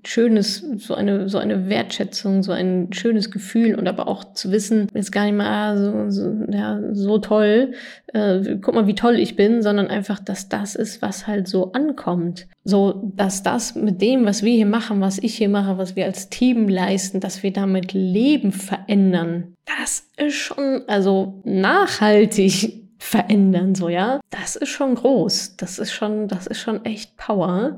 Speaker 1: schönes, so eine, so eine Wertschätzung, so ein schönes Gefühl und aber auch zu wissen, ist gar nicht mal so, so, ja, so toll, äh, guck mal, wie toll ich bin, sondern einfach, dass das ist, was halt so ankommt. So, dass das mit dem, was wir hier machen, was ich hier mache, was wir als Team leisten, dass wir damit Leben verändern, das ist schon, also nachhaltig verändern, so, ja. Das ist schon groß. Das ist schon, das ist schon echt Power.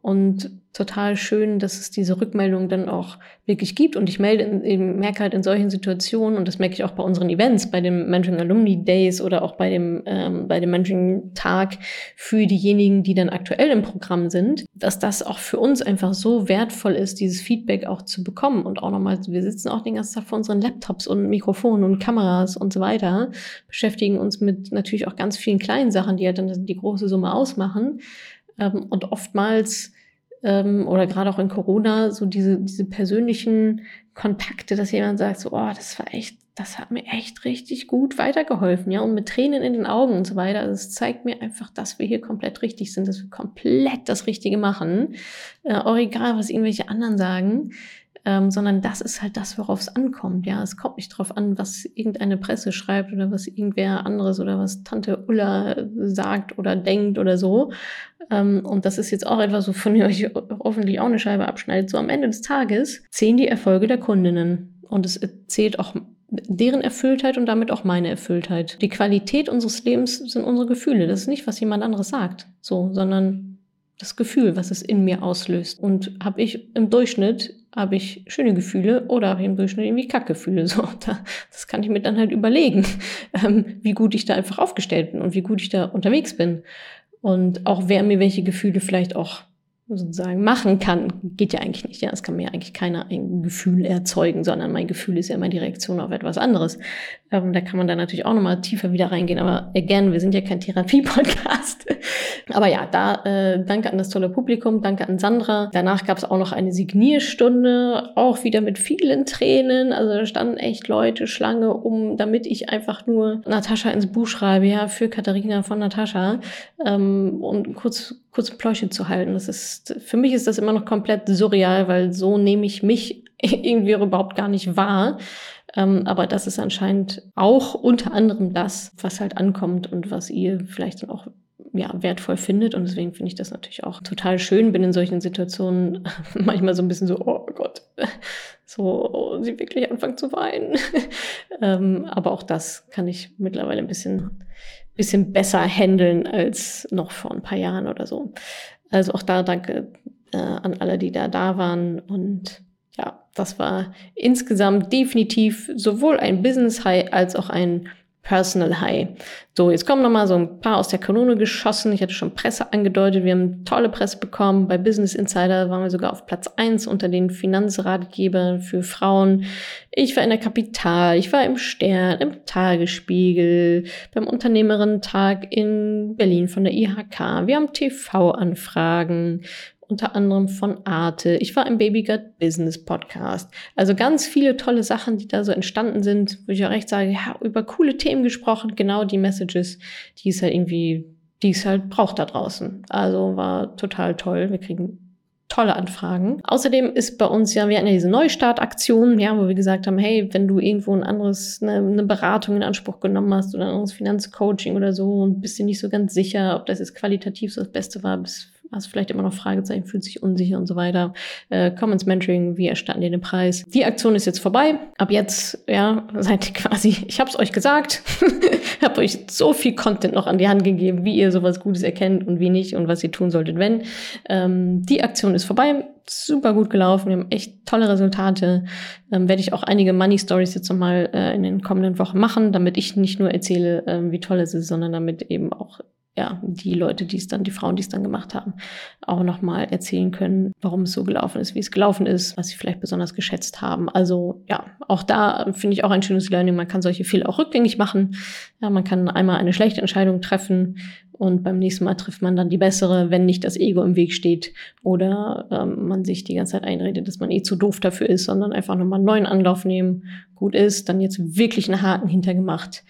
Speaker 1: Und total schön, dass es diese Rückmeldung dann auch wirklich gibt. Und ich melde, in, merke halt in solchen Situationen, und das merke ich auch bei unseren Events, bei dem Mentoring Alumni Days oder auch bei dem, ähm, bei dem Mentoring Tag für diejenigen, die dann aktuell im Programm sind, dass das auch für uns einfach so wertvoll ist, dieses Feedback auch zu bekommen. Und auch nochmal, wir sitzen auch den ganzen Tag vor unseren Laptops und Mikrofonen und Kameras und so weiter, beschäftigen uns mit natürlich auch ganz vielen kleinen Sachen, die ja dann die große Summe ausmachen. Ähm, und oftmals ähm, oder gerade auch in Corona so diese, diese persönlichen Kontakte, dass jemand sagt, so, oh, das war echt das hat mir echt richtig gut weitergeholfen, ja, und mit Tränen in den Augen und so weiter. Also es zeigt mir einfach, dass wir hier komplett richtig sind, dass wir komplett das Richtige machen. Äh, auch egal, was irgendwelche anderen sagen ähm, sondern das ist halt das, worauf es ankommt. Ja, es kommt nicht darauf an, was irgendeine Presse schreibt oder was irgendwer anderes oder was Tante Ulla sagt oder denkt oder so. Ähm, und das ist jetzt auch etwas, wovon ihr euch hoffentlich auch eine Scheibe abschneidet. So am Ende des Tages zählen die Erfolge der Kundinnen. Und es zählt auch deren Erfülltheit und damit auch meine Erfülltheit. Die Qualität unseres Lebens sind unsere Gefühle. Das ist nicht, was jemand anderes sagt, so, sondern das Gefühl, was es in mir auslöst. Und habe ich im Durchschnitt habe ich schöne Gefühle oder habe ich im Durchschnitt irgendwie Kackgefühle. So, da, das kann ich mir dann halt überlegen, ähm, wie gut ich da einfach aufgestellt bin und wie gut ich da unterwegs bin. Und auch wer mir welche Gefühle vielleicht auch sozusagen machen kann, geht ja eigentlich nicht. Ja, es kann mir eigentlich keiner ein Gefühl erzeugen, sondern mein Gefühl ist ja immer die Reaktion auf etwas anderes. Ähm, da kann man dann natürlich auch nochmal tiefer wieder reingehen. Aber again, wir sind ja kein Therapie-Podcast. Aber ja, da äh, danke an das tolle Publikum, danke an Sandra. Danach gab es auch noch eine Signierstunde, auch wieder mit vielen Tränen. Also da standen echt Leute Schlange um, damit ich einfach nur Natascha ins Buch schreibe, ja, für Katharina von Natascha. Ähm, und kurz kurz Pläuschen zu halten. Das ist, für mich ist das immer noch komplett surreal, weil so nehme ich mich irgendwie überhaupt gar nicht wahr. Ähm, aber das ist anscheinend auch unter anderem das, was halt ankommt und was ihr vielleicht dann auch ja, wertvoll findet. Und deswegen finde ich das natürlich auch total schön. Bin in solchen Situationen manchmal so ein bisschen so, oh Gott, so, oh, sie wirklich anfangen zu weinen. ähm, aber auch das kann ich mittlerweile ein bisschen bisschen besser handeln als noch vor ein paar Jahren oder so. Also auch da danke äh, an alle, die da da waren. Und ja, das war insgesamt definitiv sowohl ein Business High als auch ein Personal High. So, jetzt kommen noch mal so ein paar aus der Kanone geschossen. Ich hatte schon Presse angedeutet. Wir haben tolle Presse bekommen. Bei Business Insider waren wir sogar auf Platz eins unter den Finanzratgebern für Frauen. Ich war in der Kapital, ich war im Stern, im Tagesspiegel, beim Unternehmerinnen-Tag in Berlin von der IHK. Wir haben TV-Anfragen unter anderem von Arte. Ich war im Babygut Business Podcast. Also ganz viele tolle Sachen, die da so entstanden sind, wo ich auch recht sage, ja, über coole Themen gesprochen, genau die Messages, die es halt irgendwie, die es halt braucht da draußen. Also war total toll. Wir kriegen tolle Anfragen. Außerdem ist bei uns ja, wir hatten ja diese Neustartaktion, ja, wo wir gesagt haben, hey, wenn du irgendwo ein anderes, eine, eine Beratung in Anspruch genommen hast oder ein anderes Finanzcoaching oder so und bist dir nicht so ganz sicher, ob das jetzt qualitativ so das Beste war, bis hast vielleicht immer noch Fragezeichen, fühlt sich unsicher und so weiter. Äh, Commons Mentoring, wie erstatten dir den Preis? Die Aktion ist jetzt vorbei. Ab jetzt, ja, seid ihr quasi, ich habe es euch gesagt, habe euch so viel Content noch an die Hand gegeben, wie ihr sowas Gutes erkennt und wie nicht und was ihr tun solltet, wenn. Ähm, die Aktion ist vorbei. Super gut gelaufen. Wir haben echt tolle Resultate. Ähm, Werde ich auch einige Money Stories jetzt nochmal äh, in den kommenden Wochen machen, damit ich nicht nur erzähle, äh, wie toll es ist, sondern damit eben auch ja, die Leute, die es dann, die Frauen, die es dann gemacht haben, auch nochmal erzählen können, warum es so gelaufen ist, wie es gelaufen ist, was sie vielleicht besonders geschätzt haben. Also ja, auch da finde ich auch ein schönes Learning. Man kann solche Fehler auch rückgängig machen. Ja, man kann einmal eine schlechte Entscheidung treffen und beim nächsten Mal trifft man dann die bessere, wenn nicht das Ego im Weg steht oder ähm, man sich die ganze Zeit einredet, dass man eh zu doof dafür ist, sondern einfach nochmal einen neuen Anlauf nehmen, gut ist, dann jetzt wirklich einen Haken hintergemacht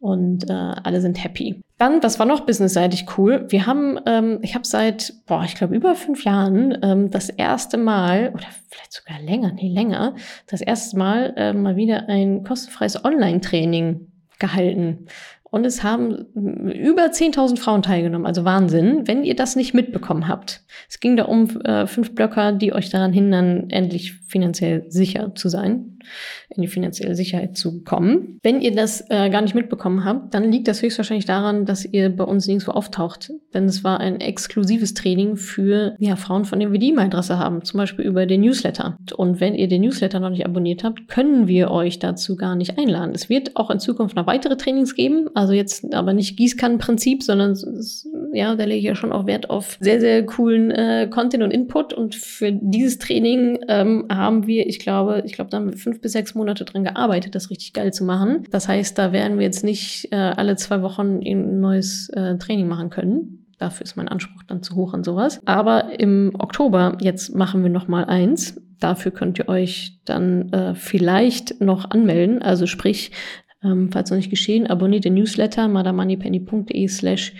Speaker 1: und äh, alle sind happy. Dann, das war noch businessseitig cool. Wir haben, ähm, ich habe seit, boah, ich glaube über fünf Jahren ähm, das erste Mal oder vielleicht sogar länger, nee länger, das erste Mal äh, mal wieder ein kostenfreies Online-Training gehalten. Und es haben über 10.000 Frauen teilgenommen, also Wahnsinn, wenn ihr das nicht mitbekommen habt. Es ging da um äh, fünf Blöcker, die euch daran hindern, endlich finanziell sicher zu sein in die finanzielle Sicherheit zu kommen. Wenn ihr das äh, gar nicht mitbekommen habt, dann liegt das höchstwahrscheinlich daran, dass ihr bei uns nirgendwo auftaucht. Denn es war ein exklusives Training für ja, Frauen, von denen wir die E-Mail-Adresse haben, zum Beispiel über den Newsletter. Und wenn ihr den Newsletter noch nicht abonniert habt, können wir euch dazu gar nicht einladen. Es wird auch in Zukunft noch weitere Trainings geben, also jetzt aber nicht Gießkannenprinzip, sondern ja, da lege ich ja schon auch Wert auf sehr, sehr coolen äh, Content und Input. Und für dieses Training ähm, haben wir, ich glaube, ich glaube, da haben wir fünf bis sechs Monate dran gearbeitet, das richtig geil zu machen. Das heißt, da werden wir jetzt nicht äh, alle zwei Wochen ein neues äh, Training machen können. Dafür ist mein Anspruch dann zu hoch an sowas. Aber im Oktober jetzt machen wir noch mal eins Dafür könnt ihr euch dann äh, vielleicht noch anmelden. Also sprich, ähm, falls noch nicht geschehen, abonniert den Newsletter madamoneypenny.de slash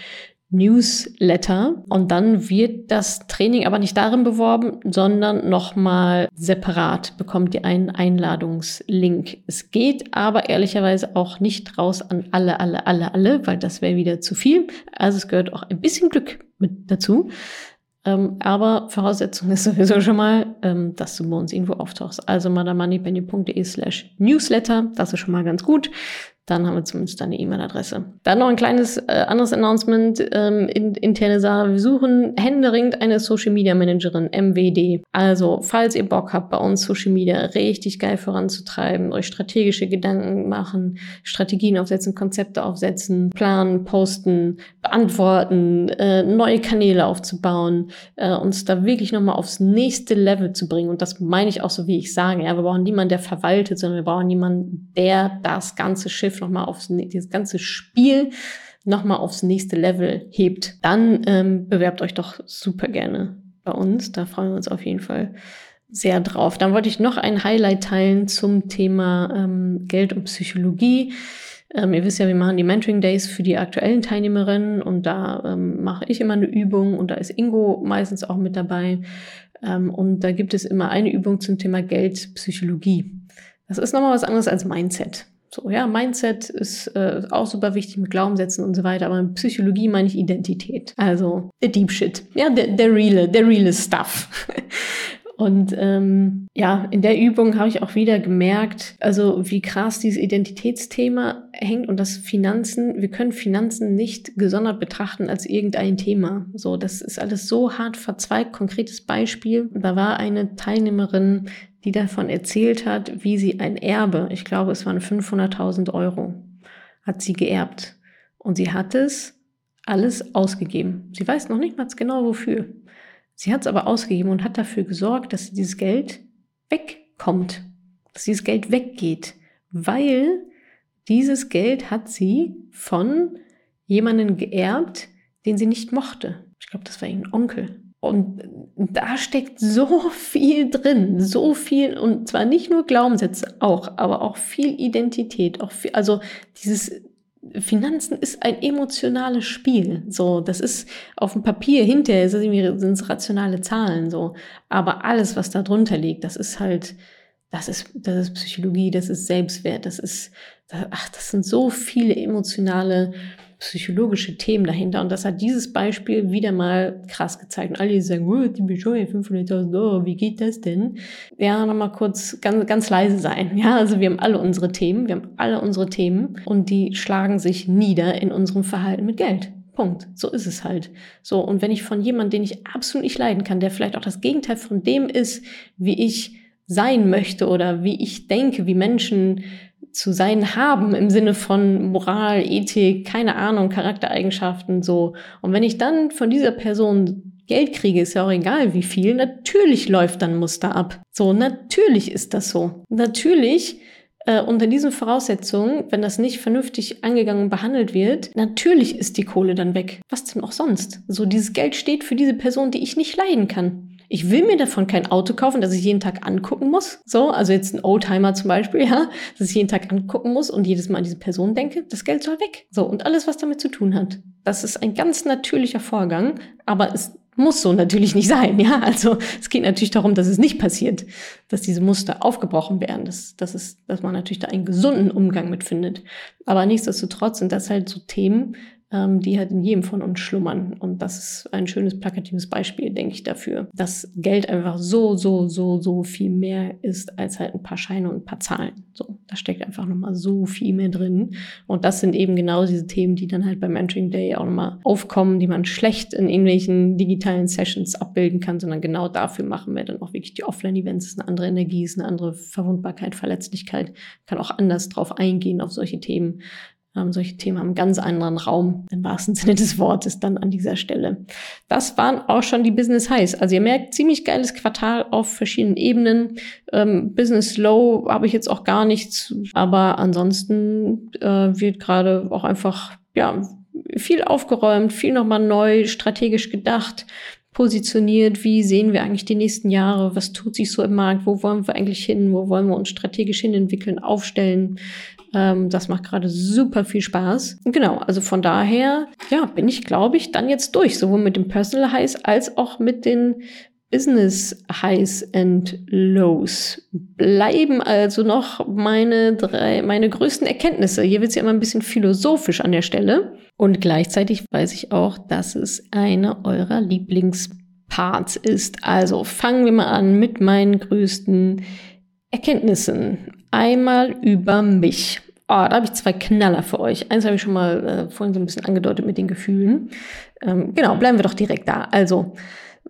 Speaker 1: Newsletter und dann wird das Training aber nicht darin beworben, sondern nochmal separat bekommt ihr einen Einladungslink. Es geht aber ehrlicherweise auch nicht raus an alle, alle, alle, alle, weil das wäre wieder zu viel. Also es gehört auch ein bisschen Glück mit dazu. Ähm, aber Voraussetzung ist sowieso schon mal, ähm, dass du bei uns irgendwo auftauchst. Also madamoneypenny.de slash newsletter, das ist schon mal ganz gut dann haben wir zumindest eine E-Mail-Adresse. Dann noch ein kleines äh, anderes Announcement, ähm, in, interne Sache. Wir suchen händeringend eine Social Media Managerin, MWD. Also, falls ihr Bock habt, bei uns Social Media richtig geil voranzutreiben, euch strategische Gedanken machen, Strategien aufsetzen, Konzepte aufsetzen, planen, posten, beantworten, äh, neue Kanäle aufzubauen, äh, uns da wirklich nochmal aufs nächste Level zu bringen. Und das meine ich auch so, wie ich sage. Ja, wir brauchen niemanden, der verwaltet, sondern wir brauchen jemanden, der das ganze Schiff Schiff nochmal aufs, dieses ganze Spiel nochmal aufs nächste Level hebt, dann ähm, bewerbt euch doch super gerne bei uns. Da freuen wir uns auf jeden Fall sehr drauf. Dann wollte ich noch ein Highlight teilen zum Thema ähm, Geld und Psychologie. Ähm, ihr wisst ja, wir machen die Mentoring Days für die aktuellen Teilnehmerinnen und da ähm, mache ich immer eine Übung und da ist Ingo meistens auch mit dabei. Ähm, und da gibt es immer eine Übung zum Thema Geld, Psychologie. Das ist nochmal was anderes als Mindset. So, ja, Mindset ist äh, auch super wichtig mit Glaubenssätzen und so weiter, aber in Psychologie meine ich Identität. Also der Deep Shit. Ja, der, der reale, der reale Stuff. Und ähm, ja, in der Übung habe ich auch wieder gemerkt, also wie krass dieses Identitätsthema hängt und das Finanzen, wir können Finanzen nicht gesondert betrachten als irgendein Thema. So, das ist alles so hart verzweigt. Konkretes Beispiel, da war eine Teilnehmerin, die davon erzählt hat, wie sie ein Erbe, ich glaube es waren 500.000 Euro, hat sie geerbt. Und sie hat es alles ausgegeben. Sie weiß noch nicht mal genau wofür. Sie hat es aber ausgegeben und hat dafür gesorgt, dass dieses Geld wegkommt, dass dieses Geld weggeht, weil dieses Geld hat sie von jemandem geerbt, den sie nicht mochte. Ich glaube, das war ihr Onkel. Und da steckt so viel drin, so viel, und zwar nicht nur Glaubenssätze auch, aber auch viel Identität, auch viel, also dieses Finanzen ist ein emotionales Spiel. So, das ist auf dem Papier hinterher sind es rationale Zahlen so, aber alles, was da drunter liegt, das ist halt, das ist, das ist Psychologie, das ist Selbstwert, das ist, ach, das sind so viele emotionale psychologische Themen dahinter. Und das hat dieses Beispiel wieder mal krass gezeigt. Und alle sagen, oh, die bescheuert 500.000 Euro, wie geht das denn? Ja, nochmal kurz ganz, ganz leise sein. Ja, also wir haben alle unsere Themen, wir haben alle unsere Themen und die schlagen sich nieder in unserem Verhalten mit Geld. Punkt. So ist es halt. So. Und wenn ich von jemandem, den ich absolut nicht leiden kann, der vielleicht auch das Gegenteil von dem ist, wie ich sein möchte oder wie ich denke, wie Menschen zu sein haben im Sinne von Moral, Ethik, keine Ahnung, Charaktereigenschaften so. Und wenn ich dann von dieser Person Geld kriege, ist ja auch egal wie viel, natürlich läuft dann Muster ab. So, natürlich ist das so. Natürlich äh, unter diesen Voraussetzungen, wenn das nicht vernünftig angegangen und behandelt wird, natürlich ist die Kohle dann weg. Was denn auch sonst? So, dieses Geld steht für diese Person, die ich nicht leiden kann. Ich will mir davon kein Auto kaufen, das ich jeden Tag angucken muss. So, also jetzt ein Oldtimer zum Beispiel, ja, dass ich jeden Tag angucken muss und jedes Mal an diese Person denke. Das Geld soll weg. So, und alles, was damit zu tun hat. Das ist ein ganz natürlicher Vorgang, aber es muss so natürlich nicht sein, ja. Also es geht natürlich darum, dass es nicht passiert, dass diese Muster aufgebrochen werden, dass, dass, es, dass man natürlich da einen gesunden Umgang mit findet. Aber nichtsdestotrotz sind das halt so Themen, die halt in jedem von uns schlummern. Und das ist ein schönes plakatives Beispiel, denke ich, dafür, dass Geld einfach so, so, so, so viel mehr ist als halt ein paar Scheine und ein paar Zahlen. So, da steckt einfach nochmal so viel mehr drin. Und das sind eben genau diese Themen, die dann halt beim Mentoring Day auch nochmal aufkommen, die man schlecht in irgendwelchen digitalen Sessions abbilden kann, sondern genau dafür machen wir dann auch wirklich die Offline-Events. Ist eine andere Energie, ist eine andere Verwundbarkeit, Verletzlichkeit, kann auch anders drauf eingehen auf solche Themen. Ähm, solche Themen haben einen ganz anderen Raum, im wahrsten Sinne des Wortes, dann an dieser Stelle. Das waren auch schon die Business Highs. Also ihr merkt, ziemlich geiles Quartal auf verschiedenen Ebenen. Ähm, Business Low habe ich jetzt auch gar nichts, aber ansonsten äh, wird gerade auch einfach, ja, viel aufgeräumt, viel nochmal neu, strategisch gedacht positioniert, wie sehen wir eigentlich die nächsten Jahre, was tut sich so im Markt, wo wollen wir eigentlich hin, wo wollen wir uns strategisch hin entwickeln, aufstellen. Ähm, das macht gerade super viel Spaß. Genau, also von daher, ja, bin ich, glaube ich, dann jetzt durch, sowohl mit dem Personal Highs als auch mit den Business Highs and Lows bleiben also noch meine drei, meine größten Erkenntnisse. Hier wird es ja immer ein bisschen philosophisch an der Stelle. Und gleichzeitig weiß ich auch, dass es eine eurer Lieblingsparts ist. Also fangen wir mal an mit meinen größten Erkenntnissen. Einmal über mich. Oh, da habe ich zwei Knaller für euch. Eins habe ich schon mal äh, vorhin so ein bisschen angedeutet mit den Gefühlen. Ähm, genau, bleiben wir doch direkt da. Also,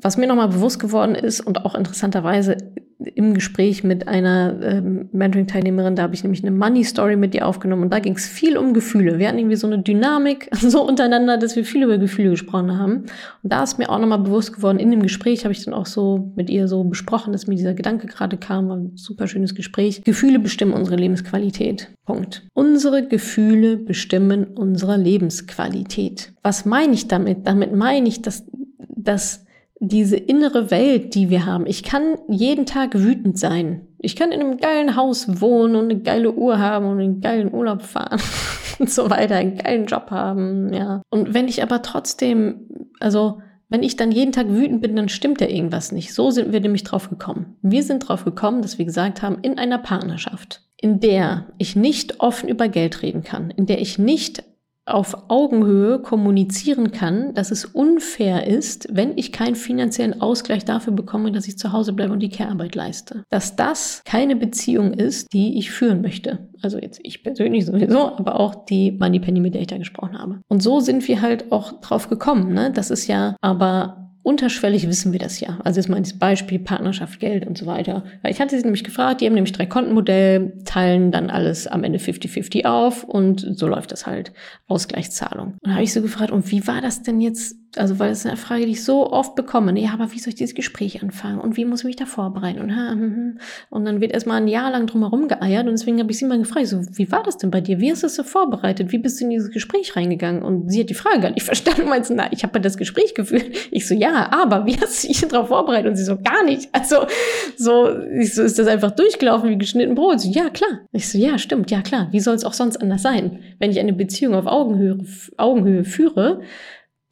Speaker 1: was mir nochmal bewusst geworden ist und auch interessanterweise im Gespräch mit einer ähm, Mentoring-Teilnehmerin, da habe ich nämlich eine Money-Story mit ihr aufgenommen und da ging es viel um Gefühle. Wir hatten irgendwie so eine Dynamik so untereinander, dass wir viel über Gefühle gesprochen haben. Und da ist mir auch nochmal bewusst geworden, in dem Gespräch habe ich dann auch so mit ihr so besprochen, dass mir dieser Gedanke gerade kam, war ein super schönes Gespräch. Gefühle bestimmen unsere Lebensqualität. Punkt. Unsere Gefühle bestimmen unsere Lebensqualität. Was meine ich damit? Damit meine ich, dass, dass diese innere Welt, die wir haben. Ich kann jeden Tag wütend sein. Ich kann in einem geilen Haus wohnen und eine geile Uhr haben und einen geilen Urlaub fahren und so weiter, einen geilen Job haben, ja. Und wenn ich aber trotzdem, also wenn ich dann jeden Tag wütend bin, dann stimmt ja irgendwas nicht. So sind wir nämlich drauf gekommen. Wir sind drauf gekommen, dass wir gesagt haben, in einer Partnerschaft, in der ich nicht offen über Geld reden kann, in der ich nicht auf Augenhöhe kommunizieren kann, dass es unfair ist, wenn ich keinen finanziellen Ausgleich dafür bekomme, dass ich zu Hause bleibe und die Care-Arbeit leiste. Dass das keine Beziehung ist, die ich führen möchte. Also jetzt ich persönlich sowieso, aber auch die Money Penny, mit der ich da gesprochen habe. Und so sind wir halt auch drauf gekommen. Ne? Das ist ja aber unterschwellig wissen wir das ja. Also jetzt mal das Beispiel Partnerschaft, Geld und so weiter. Weil ich hatte sie nämlich gefragt, die haben nämlich drei Kontenmodell, teilen dann alles am Ende 50-50 auf und so läuft das halt. Ausgleichszahlung. Und habe ich so gefragt, und wie war das denn jetzt also, weil es eine Frage, die ich so oft bekomme. Nee, aber wie soll ich dieses Gespräch anfangen? Und wie muss ich mich da vorbereiten? Und, hm, hm. und dann wird erstmal ein Jahr lang drumherum geeiert. Und deswegen habe ich sie mal gefragt, so, wie war das denn bei dir? Wie hast du es so vorbereitet? Wie bist du in dieses Gespräch reingegangen? Und sie hat die Frage gar nicht verstanden. Meinst du, na, ich habe ja das Gespräch geführt. Ich so, ja, aber wie hast du dich darauf vorbereitet? Und sie so, gar nicht. Also, so, ich so, ist das einfach durchgelaufen wie geschnitten Brot? So, ja, klar. Ich so, ja, stimmt, ja, klar. Wie soll es auch sonst anders sein? Wenn ich eine Beziehung auf Augenhöhe, Augenhöhe führe,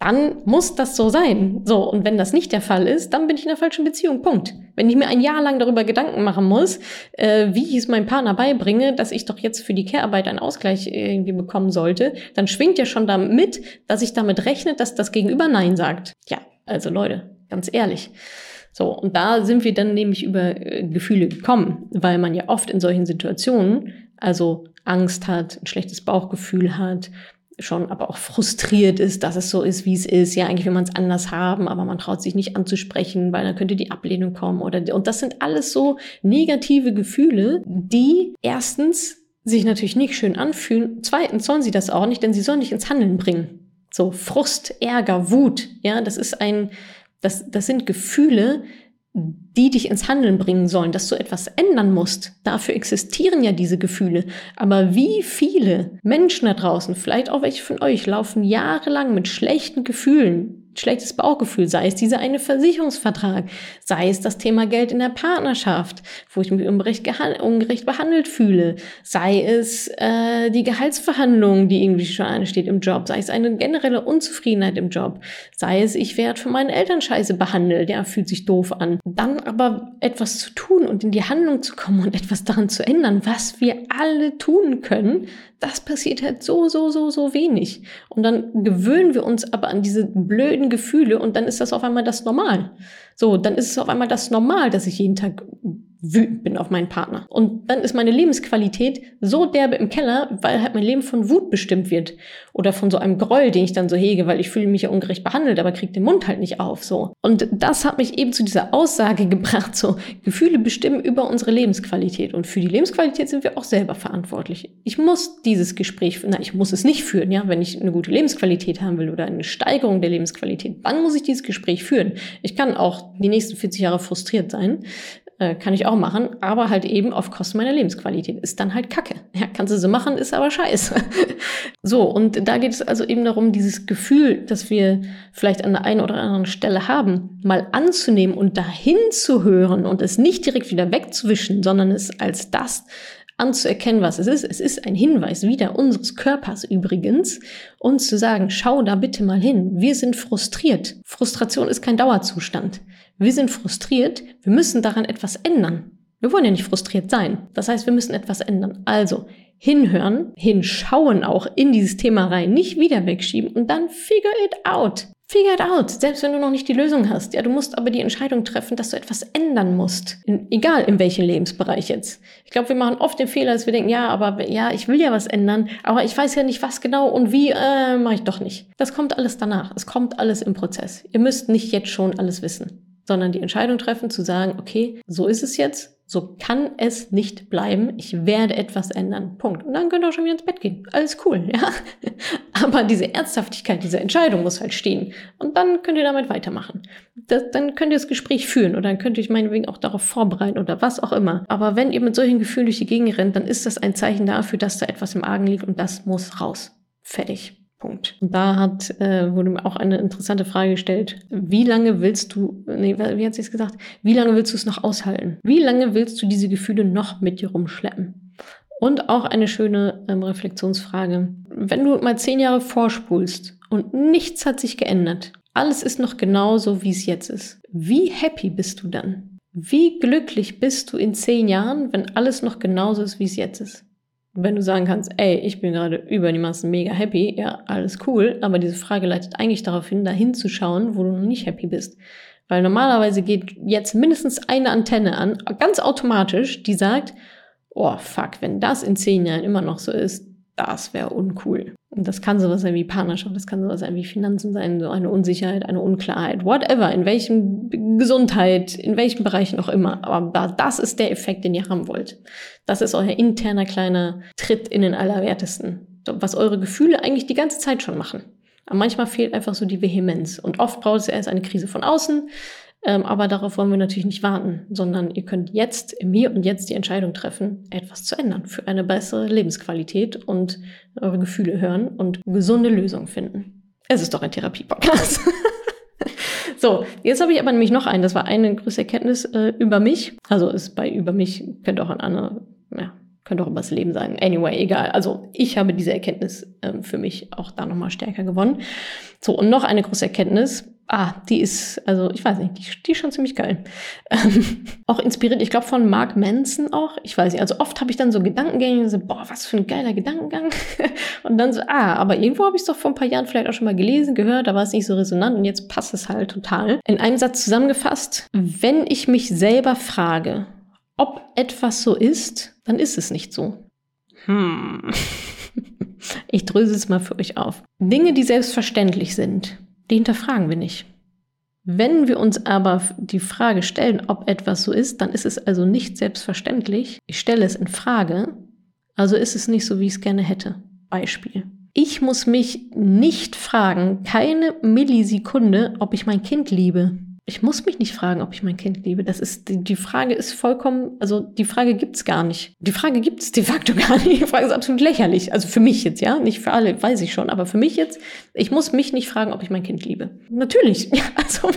Speaker 1: dann muss das so sein. So, und wenn das nicht der Fall ist, dann bin ich in der falschen Beziehung. Punkt. Wenn ich mir ein Jahr lang darüber Gedanken machen muss, äh, wie ich es meinem Partner beibringe, dass ich doch jetzt für die Care-Arbeit einen Ausgleich irgendwie bekommen sollte, dann schwingt ja schon damit, dass ich damit rechne, dass das Gegenüber Nein sagt. Ja, also Leute, ganz ehrlich. So, und da sind wir dann nämlich über äh, Gefühle gekommen, weil man ja oft in solchen Situationen, also Angst hat, ein schlechtes Bauchgefühl hat, schon aber auch frustriert ist, dass es so ist, wie es ist. Ja, eigentlich will man es anders haben, aber man traut sich nicht anzusprechen, weil dann könnte die Ablehnung kommen oder und das sind alles so negative Gefühle, die erstens sich natürlich nicht schön anfühlen. Zweitens sollen sie das auch nicht, denn sie sollen dich ins Handeln bringen. So Frust, Ärger, Wut, ja, das ist ein das das sind Gefühle, die dich ins Handeln bringen sollen, dass du etwas ändern musst. Dafür existieren ja diese Gefühle. Aber wie viele Menschen da draußen, vielleicht auch welche von euch, laufen jahrelang mit schlechten Gefühlen schlechtes Bauchgefühl, sei es dieser eine Versicherungsvertrag, sei es das Thema Geld in der Partnerschaft, wo ich mich ungerecht, ungerecht behandelt fühle, sei es äh, die Gehaltsverhandlung, die irgendwie schon ansteht im Job, sei es eine generelle Unzufriedenheit im Job, sei es, ich werde von meinen Eltern scheiße behandelt, ja, fühlt sich doof an. Dann aber etwas zu tun und in die Handlung zu kommen und etwas daran zu ändern, was wir alle tun können, das passiert halt so, so, so, so wenig. Und dann gewöhnen wir uns aber an diese blöden Gefühle und dann ist das auf einmal das Normal. So, dann ist es auf einmal das Normal, dass ich jeden Tag wütend bin auf meinen Partner. Und dann ist meine Lebensqualität so derbe im Keller, weil halt mein Leben von Wut bestimmt wird. Oder von so einem Groll, den ich dann so hege, weil ich fühle mich ja ungerecht behandelt, aber kriege den Mund halt nicht auf, so. Und das hat mich eben zu dieser Aussage gebracht, so, Gefühle bestimmen über unsere Lebensqualität. Und für die Lebensqualität sind wir auch selber verantwortlich. Ich muss dieses Gespräch, na, ich muss es nicht führen, ja, wenn ich eine gute Lebensqualität haben will oder eine Steigerung der Lebensqualität, dann muss ich dieses Gespräch führen. Ich kann auch die nächsten 40 Jahre frustriert sein Äh, kann ich auch machen, aber halt eben auf Kosten meiner Lebensqualität. Ist dann halt Kacke. Ja, kannst du so machen, ist aber scheiße. so, und da geht es also eben darum, dieses Gefühl, das wir vielleicht an der einen oder anderen Stelle haben, mal anzunehmen und dahin zu hören und es nicht direkt wieder wegzuwischen, sondern es als das anzuerkennen, was es ist. Es ist ein Hinweis wieder unseres Körpers übrigens, uns zu sagen, schau da bitte mal hin. Wir sind frustriert. Frustration ist kein Dauerzustand. Wir sind frustriert. Wir müssen daran etwas ändern. Wir wollen ja nicht frustriert sein. Das heißt, wir müssen etwas ändern. Also hinhören, hinschauen auch in dieses Thema rein, nicht wieder wegschieben und dann figure it out. Figure it out, selbst wenn du noch nicht die Lösung hast. Ja, du musst aber die Entscheidung treffen, dass du etwas ändern musst. In, egal in welchem Lebensbereich jetzt. Ich glaube, wir machen oft den Fehler, dass wir denken, ja, aber ja, ich will ja was ändern, aber ich weiß ja nicht, was genau und wie, äh, mache ich doch nicht. Das kommt alles danach. Es kommt alles im Prozess. Ihr müsst nicht jetzt schon alles wissen, sondern die Entscheidung treffen, zu sagen, okay, so ist es jetzt so kann es nicht bleiben. Ich werde etwas ändern. Punkt. Und dann könnt ihr auch schon wieder ins Bett gehen. Alles cool, ja. Aber diese Ernsthaftigkeit, diese Entscheidung muss halt stehen. Und dann könnt ihr damit weitermachen. Das, dann könnt ihr das Gespräch führen oder dann könnt ihr euch meinetwegen auch darauf vorbereiten oder was auch immer. Aber wenn ihr mit solchen Gefühlen durch die Gegend rennt, dann ist das ein Zeichen dafür, dass da etwas im Argen liegt und das muss raus. Fertig. Punkt. Und da hat, äh, wurde mir auch eine interessante Frage gestellt. Wie lange willst du, nee, wie hat sie es gesagt? Wie lange willst du es noch aushalten? Wie lange willst du diese Gefühle noch mit dir rumschleppen? Und auch eine schöne ähm, Reflexionsfrage. Wenn du mal zehn Jahre vorspulst und nichts hat sich geändert, alles ist noch genauso, wie es jetzt ist. Wie happy bist du dann? Wie glücklich bist du in zehn Jahren, wenn alles noch genauso ist, wie es jetzt ist? Wenn du sagen kannst, ey, ich bin gerade über die Massen mega happy, ja, alles cool, aber diese Frage leitet eigentlich darauf hin, dahin zu schauen, wo du noch nicht happy bist. Weil normalerweise geht jetzt mindestens eine Antenne an, ganz automatisch, die sagt, oh fuck, wenn das in zehn Jahren immer noch so ist, das wäre uncool. Und das kann sowas sein wie Partnerschaft, das kann sowas sein wie Finanzen sein, so eine Unsicherheit, eine Unklarheit, whatever, in welchem Gesundheit, in welchen Bereichen auch immer. Aber das ist der Effekt, den ihr haben wollt. Das ist euer interner kleiner Tritt in den Allerwertesten. Was eure Gefühle eigentlich die ganze Zeit schon machen. Aber manchmal fehlt einfach so die Vehemenz. Und oft braucht es erst eine Krise von außen, ähm, aber darauf wollen wir natürlich nicht warten, sondern ihr könnt jetzt, im Hier und Jetzt die Entscheidung treffen, etwas zu ändern für eine bessere Lebensqualität und eure Gefühle hören und gesunde Lösungen finden. Es ist doch ein Therapie-Podcast. so, jetzt habe ich aber nämlich noch einen. Das war eine größte Erkenntnis äh, über mich. Also ist bei über mich, könnte auch ein anderer, ja, könnte auch über das Leben sein. Anyway, egal. Also ich habe diese Erkenntnis ähm, für mich auch da nochmal stärker gewonnen. So, und noch eine große Erkenntnis, ah, die ist, also ich weiß nicht, die, die ist schon ziemlich geil. Ähm, auch inspiriert, ich glaube, von Mark Manson auch. Ich weiß nicht, also oft habe ich dann so Gedankengänge, so, boah, was für ein geiler Gedankengang. und dann so, ah, aber irgendwo habe ich es doch vor ein paar Jahren vielleicht auch schon mal gelesen, gehört, da war es nicht so resonant und jetzt passt es halt total. In einem Satz zusammengefasst, wenn ich mich selber frage, ob etwas so ist, dann ist es nicht so. Hm. Ich dröse es mal für euch auf. Dinge, die selbstverständlich sind, die hinterfragen wir nicht. Wenn wir uns aber die Frage stellen, ob etwas so ist, dann ist es also nicht selbstverständlich. Ich stelle es in Frage, also ist es nicht so, wie ich es gerne hätte. Beispiel. Ich muss mich nicht fragen, keine Millisekunde, ob ich mein Kind liebe. Ich muss mich nicht fragen, ob ich mein Kind liebe. Das ist, die, Frage ist vollkommen, also die Frage gibt's gar nicht. Die Frage gibt's de facto gar nicht. Die Frage ist absolut lächerlich. Also für mich jetzt, ja. Nicht für alle, weiß ich schon. Aber für mich jetzt, ich muss mich nicht fragen, ob ich mein Kind liebe. Natürlich. Ja, also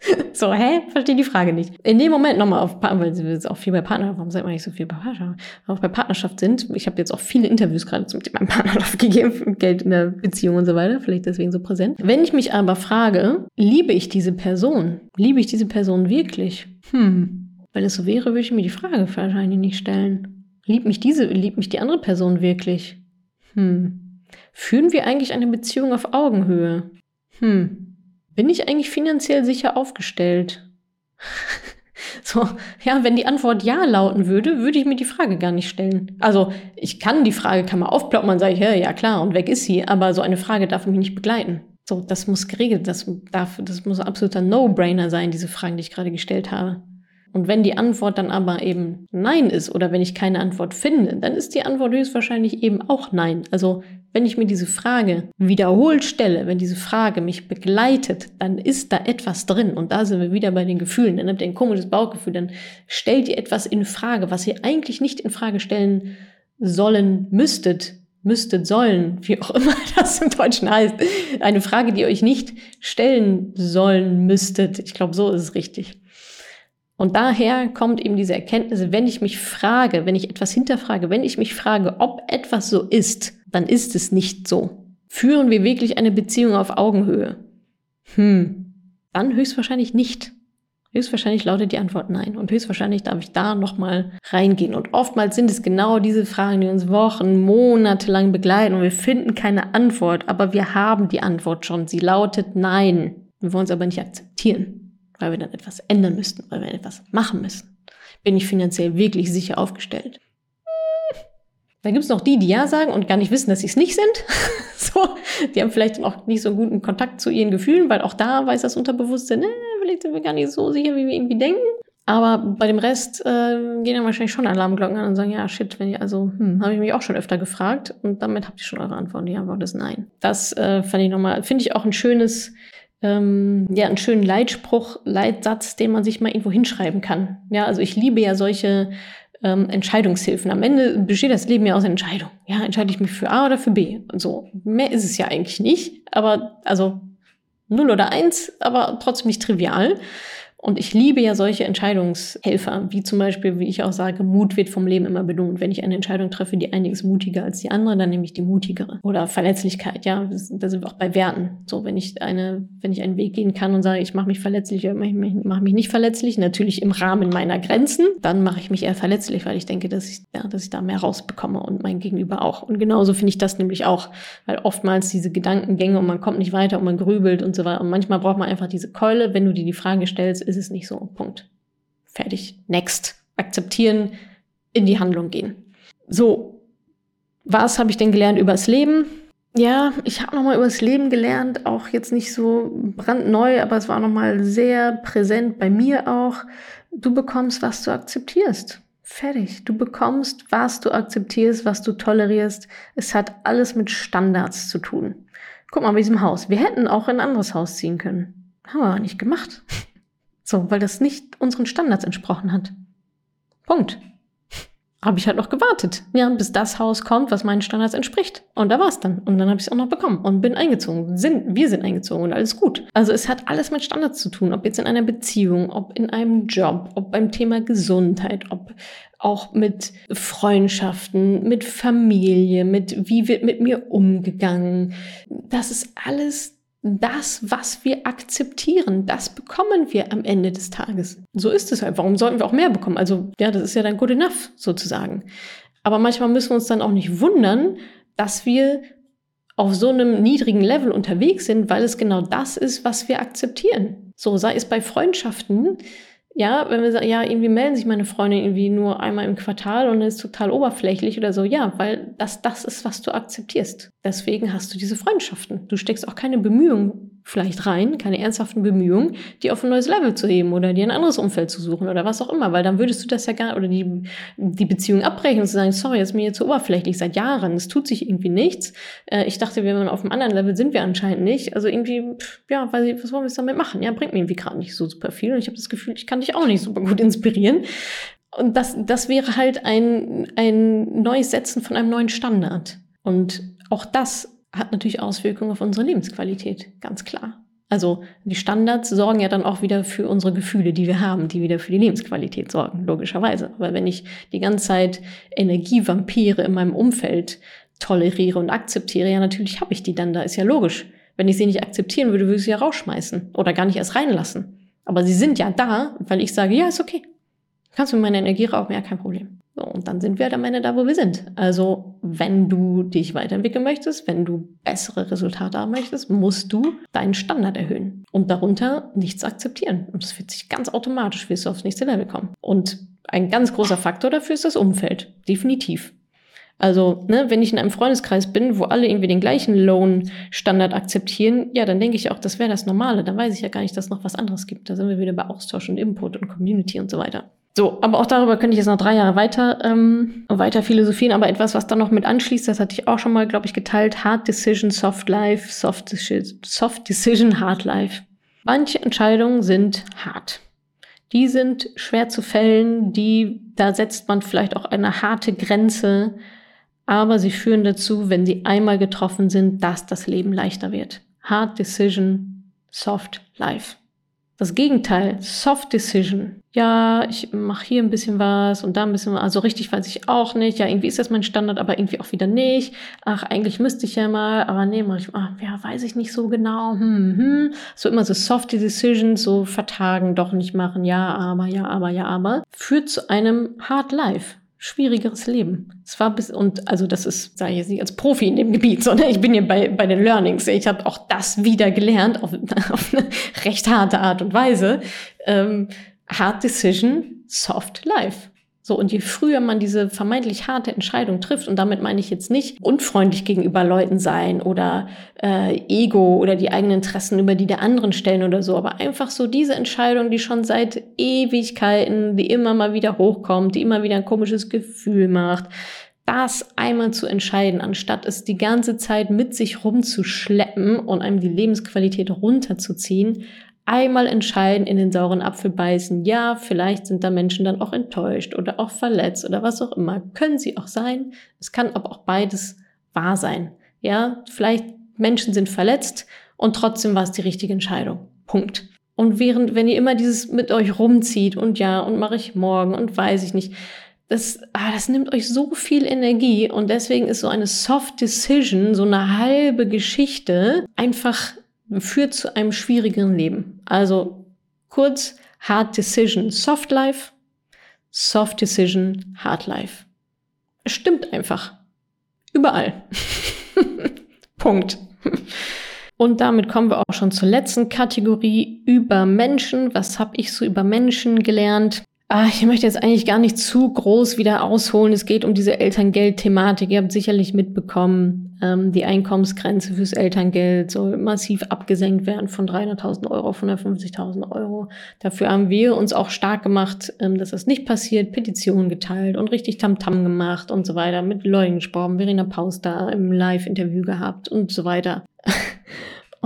Speaker 1: so, hä? Verstehe die Frage nicht. In dem Moment nochmal auf, weil sie jetzt auch viel bei Partnerschaft, warum sagt man nicht so viel bei Partnerschaft, auch bei Partnerschaft sind. Ich habe jetzt auch viele Interviews gerade zum Thema Partnerschaft gegeben, Geld in der Beziehung und so weiter, vielleicht deswegen so präsent. Wenn ich mich aber frage, liebe ich diese Person? Liebe ich diese Person wirklich? Hm. Wenn es so wäre, würde ich mir die Frage wahrscheinlich nicht stellen. Liebt mich diese, liebt mich die andere Person wirklich? Hm. Führen wir eigentlich eine Beziehung auf Augenhöhe? Hm. Bin ich eigentlich finanziell sicher aufgestellt? so, ja, wenn die Antwort ja lauten würde, würde ich mir die Frage gar nicht stellen. Also, ich kann die Frage, kann man aufploppen, man sagt, ja, ja klar, und weg ist sie, aber so eine Frage darf mich nicht begleiten. So, das muss geregelt, das darf, das muss absoluter No-Brainer sein, diese Fragen, die ich gerade gestellt habe. Und wenn die Antwort dann aber eben Nein ist oder wenn ich keine Antwort finde, dann ist die Antwort höchstwahrscheinlich eben auch Nein. Also Wenn ich mir diese Frage wiederholt stelle, wenn diese Frage mich begleitet, dann ist da etwas drin. Und da sind wir wieder bei den Gefühlen. Dann habt ihr ein komisches Bauchgefühl. Dann stellt ihr etwas in Frage, was ihr eigentlich nicht in Frage stellen sollen müsstet. Müsstet, sollen, wie auch immer das im Deutschen heißt. Eine Frage, die ihr euch nicht stellen sollen müsstet. Ich glaube, so ist es richtig. Und daher kommt eben diese Erkenntnis, wenn ich mich frage, wenn ich etwas hinterfrage, wenn ich mich frage, ob etwas so ist, dann ist es nicht so. Führen wir wirklich eine Beziehung auf Augenhöhe? Hm, dann höchstwahrscheinlich nicht. Höchstwahrscheinlich lautet die Antwort nein. Und höchstwahrscheinlich darf ich da nochmal reingehen. Und oftmals sind es genau diese Fragen, die uns Wochen, Monate lang begleiten und wir finden keine Antwort. Aber wir haben die Antwort schon. Sie lautet nein. Wir wollen es aber nicht akzeptieren weil wir dann etwas ändern müssten, weil wir etwas machen müssen. Bin ich finanziell wirklich sicher aufgestellt? Dann gibt es noch die, die ja sagen und gar nicht wissen, dass sie es nicht sind. so, die haben vielleicht auch nicht so einen guten Kontakt zu ihren Gefühlen, weil auch da weiß das Unterbewusstsein, äh, vielleicht sind wir gar nicht so sicher, wie wir irgendwie denken. Aber bei dem Rest äh, gehen dann wahrscheinlich schon Alarmglocken an und sagen, ja, shit, wenn ihr also, hm, habe ich mich auch schon öfter gefragt und damit habt ihr schon eure Antwort. Die Antwort ist nein. Das äh, fand ich nochmal, finde ich auch ein schönes ähm, ja, einen schönen Leitspruch, Leitsatz, den man sich mal irgendwo hinschreiben kann. Ja, also ich liebe ja solche ähm, Entscheidungshilfen. Am Ende besteht das Leben ja aus Entscheidungen. Ja, entscheide ich mich für A oder für B und so. Mehr ist es ja eigentlich nicht, aber also null oder eins, aber trotzdem nicht trivial. Und ich liebe ja solche Entscheidungshelfer, wie zum Beispiel, wie ich auch sage, Mut wird vom Leben immer belohnt. Wenn ich eine Entscheidung treffe, die einiges mutiger als die andere, dann nehme ich die mutigere. Oder Verletzlichkeit, ja, da sind wir auch bei Werten. So, wenn ich eine, wenn ich einen Weg gehen kann und sage, ich mache mich verletzlich ich mache mich nicht verletzlich, natürlich im Rahmen meiner Grenzen, dann mache ich mich eher verletzlich, weil ich denke, dass ich, ja, dass ich da mehr rausbekomme und mein Gegenüber auch. Und genauso finde ich das nämlich auch, weil oftmals diese Gedankengänge und man kommt nicht weiter und man grübelt und so weiter. Und manchmal braucht man einfach diese Keule, wenn du dir die Frage stellst, ist es nicht so. Punkt. Fertig. Next. Akzeptieren, in die Handlung gehen. So, was habe ich denn gelernt übers Leben? Ja, ich habe nochmal übers Leben gelernt, auch jetzt nicht so brandneu, aber es war nochmal sehr präsent bei mir auch. Du bekommst, was du akzeptierst. Fertig. Du bekommst, was du akzeptierst, was du tolerierst. Es hat alles mit Standards zu tun. Guck mal, bei diesem Haus. Wir hätten auch in ein anderes Haus ziehen können. Haben wir aber nicht gemacht. So, weil das nicht unseren Standards entsprochen hat. Punkt. Habe ich halt noch gewartet, ja, bis das Haus kommt, was meinen Standards entspricht. Und da war es dann. Und dann habe ich es auch noch bekommen und bin eingezogen. Sind, wir sind eingezogen und alles gut. Also es hat alles mit Standards zu tun, ob jetzt in einer Beziehung, ob in einem Job, ob beim Thema Gesundheit, ob auch mit Freundschaften, mit Familie, mit wie wird mit mir umgegangen. Das ist alles das, was wir akzeptieren, das bekommen wir am Ende des Tages. So ist es halt. Warum sollten wir auch mehr bekommen? Also, ja, das ist ja dann good enough sozusagen. Aber manchmal müssen wir uns dann auch nicht wundern, dass wir auf so einem niedrigen Level unterwegs sind, weil es genau das ist, was wir akzeptieren. So sei es bei Freundschaften. Ja, wenn wir sagen, ja, irgendwie melden sich meine Freunde irgendwie nur einmal im Quartal und ist total oberflächlich oder so. Ja, weil das das ist, was du akzeptierst. Deswegen hast du diese Freundschaften. Du steckst auch keine Bemühungen vielleicht rein, keine ernsthaften Bemühungen, die auf ein neues Level zu heben oder dir ein anderes Umfeld zu suchen oder was auch immer, weil dann würdest du das ja gar, oder die, die Beziehung abbrechen und zu sagen, sorry, ist mir jetzt zu oberflächlich seit Jahren, es tut sich irgendwie nichts. Äh, ich dachte, wir waren auf einem anderen Level, sind wir anscheinend nicht. Also irgendwie, pff, ja, ich, was wollen wir jetzt damit machen? Ja, bringt mir irgendwie gerade nicht so super viel und ich habe das Gefühl, ich kann dich auch nicht super gut inspirieren. Und das, das wäre halt ein, ein neues Setzen von einem neuen Standard. Und auch das hat natürlich Auswirkungen auf unsere Lebensqualität, ganz klar. Also die Standards sorgen ja dann auch wieder für unsere Gefühle, die wir haben, die wieder für die Lebensqualität sorgen, logischerweise. Weil wenn ich die ganze Zeit Energievampire in meinem Umfeld toleriere und akzeptiere, ja natürlich habe ich die dann, da ist ja logisch. Wenn ich sie nicht akzeptieren würde, würde ich sie ja rausschmeißen oder gar nicht erst reinlassen. Aber sie sind ja da, weil ich sage, ja, ist okay. Kannst du meine Energie rauben? Ja, kein Problem. So, und dann sind wir halt am Ende da, wo wir sind. Also, wenn du dich weiterentwickeln möchtest, wenn du bessere Resultate haben möchtest, musst du deinen Standard erhöhen und darunter nichts akzeptieren. Und das wird sich ganz automatisch, wirst du aufs nächste Level kommen. Und ein ganz großer Faktor dafür ist das Umfeld. Definitiv. Also, ne, wenn ich in einem Freundeskreis bin, wo alle irgendwie den gleichen Lohnstandard akzeptieren, ja, dann denke ich auch, das wäre das Normale. Dann weiß ich ja gar nicht, dass es noch was anderes gibt. Da sind wir wieder bei Austausch und Input und Community und so weiter. So, aber auch darüber könnte ich jetzt noch drei Jahre weiter, ähm, weiter philosophieren. Aber etwas, was da noch mit anschließt, das hatte ich auch schon mal, glaube ich, geteilt. Hard Decision, Soft Life, Soft, Soft Decision, Hard Life. Manche Entscheidungen sind hart. Die sind schwer zu fällen, die, da setzt man vielleicht auch eine harte Grenze, aber sie führen dazu, wenn sie einmal getroffen sind, dass das Leben leichter wird. Hard Decision, Soft Life. Das Gegenteil, Soft Decision. Ja, ich mache hier ein bisschen was und da ein bisschen was. Also richtig weiß ich auch nicht. Ja, irgendwie ist das mein Standard, aber irgendwie auch wieder nicht. Ach, eigentlich müsste ich ja mal, aber nee, mach ich, ach, ja, weiß ich nicht so genau. Hm, hm. So immer so Soft Decisions, so vertagen, doch nicht machen. Ja, aber, ja, aber, ja, aber. Führt zu einem Hard Life schwierigeres Leben. Es war bis und also das ist, sage ich jetzt nicht als Profi in dem Gebiet, sondern ich bin hier bei, bei den Learnings. Ich habe auch das wieder gelernt auf, auf eine recht harte Art und Weise. Ähm, hard Decision, Soft Life. So, und je früher man diese vermeintlich harte Entscheidung trifft, und damit meine ich jetzt nicht unfreundlich gegenüber Leuten sein oder äh, Ego oder die eigenen Interessen über die der anderen stellen oder so, aber einfach so diese Entscheidung, die schon seit Ewigkeiten, die immer mal wieder hochkommt, die immer wieder ein komisches Gefühl macht, das einmal zu entscheiden, anstatt es die ganze Zeit mit sich rumzuschleppen und einem die Lebensqualität runterzuziehen, einmal entscheiden, in den sauren Apfel beißen. Ja, vielleicht sind da Menschen dann auch enttäuscht oder auch verletzt oder was auch immer. Können sie auch sein. Es kann aber auch beides wahr sein. Ja, vielleicht Menschen sind verletzt und trotzdem war es die richtige Entscheidung. Punkt. Und während, wenn ihr immer dieses mit euch rumzieht und ja, und mache ich morgen und weiß ich nicht, das, ah, das nimmt euch so viel Energie und deswegen ist so eine Soft Decision, so eine halbe Geschichte einfach führt zu einem schwierigeren Leben. Also kurz, Hard Decision, Soft Life, Soft Decision, Hard Life. Es stimmt einfach. Überall. Punkt. Und damit kommen wir auch schon zur letzten Kategorie über Menschen. Was habe ich so über Menschen gelernt? Ah, ich möchte jetzt eigentlich gar nicht zu groß wieder ausholen. Es geht um diese Elterngeld-Thematik. Ihr habt sicherlich mitbekommen, ähm, die Einkommensgrenze fürs Elterngeld soll massiv abgesenkt werden von 300.000 Euro auf 150.000 Euro. Dafür haben wir uns auch stark gemacht, ähm, dass das nicht passiert, Petitionen geteilt und richtig Tamtam -Tam gemacht und so weiter, mit Leuten gesprochen, Verena Paus da im Live-Interview gehabt und so weiter.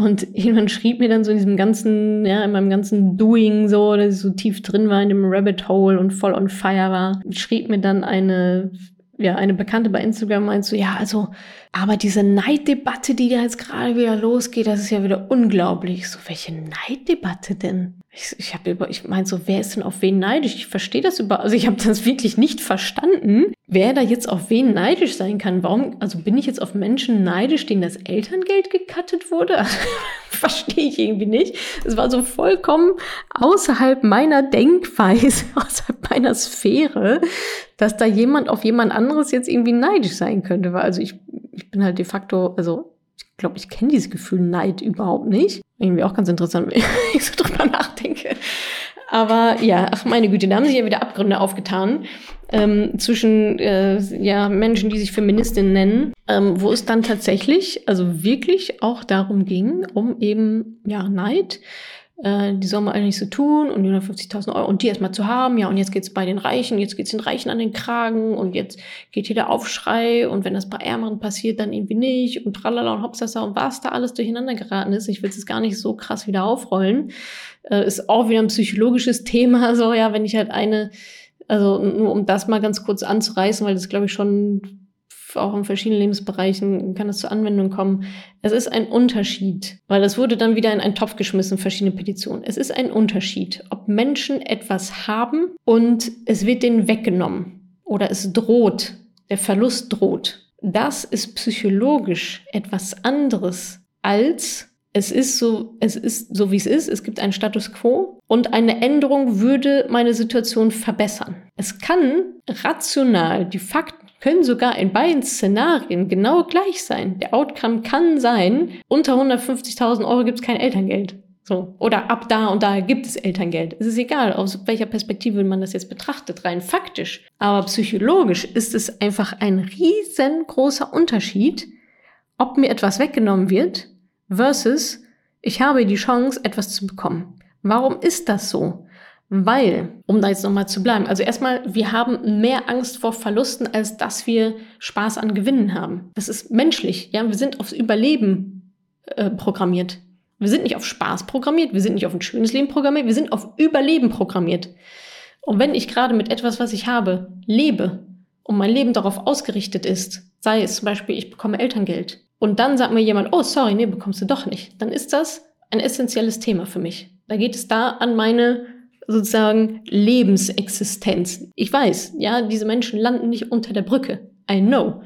Speaker 1: Und jemand schrieb mir dann so in diesem ganzen, ja, in meinem ganzen Doing so, dass ich so tief drin war in dem Rabbit Hole und voll on fire war, schrieb mir dann eine, ja, eine Bekannte bei Instagram meint so, ja, also, aber diese Neiddebatte, die da jetzt gerade wieder losgeht, das ist ja wieder unglaublich. So, welche Neiddebatte denn? Ich, ich habe ich meine so, wer ist denn auf wen neidisch? Ich verstehe das über, also ich habe das wirklich nicht verstanden, wer da jetzt auf wen neidisch sein kann. Warum, also bin ich jetzt auf Menschen neidisch, denen das Elterngeld gekattet wurde? verstehe ich irgendwie nicht. Es war so vollkommen außerhalb meiner Denkweise, außerhalb meiner Sphäre, dass da jemand auf jemand anderes jetzt irgendwie neidisch sein könnte. Weil also ich, ich bin halt de facto, also glaube, ich kenne dieses Gefühl Neid überhaupt nicht. Irgendwie auch ganz interessant, wenn ich so drüber nachdenke. Aber ja, ach meine Güte, da haben sich ja wieder Abgründe aufgetan ähm, zwischen äh, ja, Menschen, die sich Feministinnen nennen, ähm, wo es dann tatsächlich, also wirklich auch darum ging, um eben ja Neid äh, die soll man eigentlich so tun und 150.000 Euro und die erstmal zu haben, ja, und jetzt geht's bei den Reichen, jetzt geht's den Reichen an den Kragen und jetzt geht hier der Aufschrei und wenn das bei Ärmeren passiert, dann irgendwie nicht und tralala und hopsasa und was da alles durcheinander geraten ist, ich will es gar nicht so krass wieder aufrollen, äh, ist auch wieder ein psychologisches Thema, so, ja, wenn ich halt eine, also nur um das mal ganz kurz anzureißen, weil das glaube ich schon auch in verschiedenen Lebensbereichen kann es zur Anwendung kommen. Es ist ein Unterschied, weil es wurde dann wieder in einen Topf geschmissen, verschiedene Petitionen. Es ist ein Unterschied, ob Menschen etwas haben und es wird denen weggenommen oder es droht, der Verlust droht. Das ist psychologisch etwas anderes als es ist so, es ist so wie es ist. Es gibt einen Status quo und eine Änderung würde meine Situation verbessern. Es kann rational die Fakten können sogar in beiden Szenarien genau gleich sein. Der Outcome kann sein, unter 150.000 Euro gibt es kein Elterngeld. So. Oder ab da und da gibt es Elterngeld. Es ist egal, aus welcher Perspektive man das jetzt betrachtet, rein faktisch. Aber psychologisch ist es einfach ein riesengroßer Unterschied, ob mir etwas weggenommen wird versus ich habe die Chance, etwas zu bekommen. Warum ist das so? Weil, um da jetzt nochmal zu bleiben, also erstmal, wir haben mehr Angst vor Verlusten, als dass wir Spaß an Gewinnen haben. Das ist menschlich, ja. Wir sind aufs Überleben äh, programmiert. Wir sind nicht auf Spaß programmiert, wir sind nicht auf ein schönes Leben programmiert, wir sind auf Überleben programmiert. Und wenn ich gerade mit etwas, was ich habe, lebe und mein Leben darauf ausgerichtet ist, sei es zum Beispiel, ich bekomme Elterngeld, und dann sagt mir jemand, oh, sorry, nee, bekommst du doch nicht, dann ist das ein essentielles Thema für mich. Da geht es da an meine sozusagen Lebensexistenz. Ich weiß, ja, diese Menschen landen nicht unter der Brücke. I know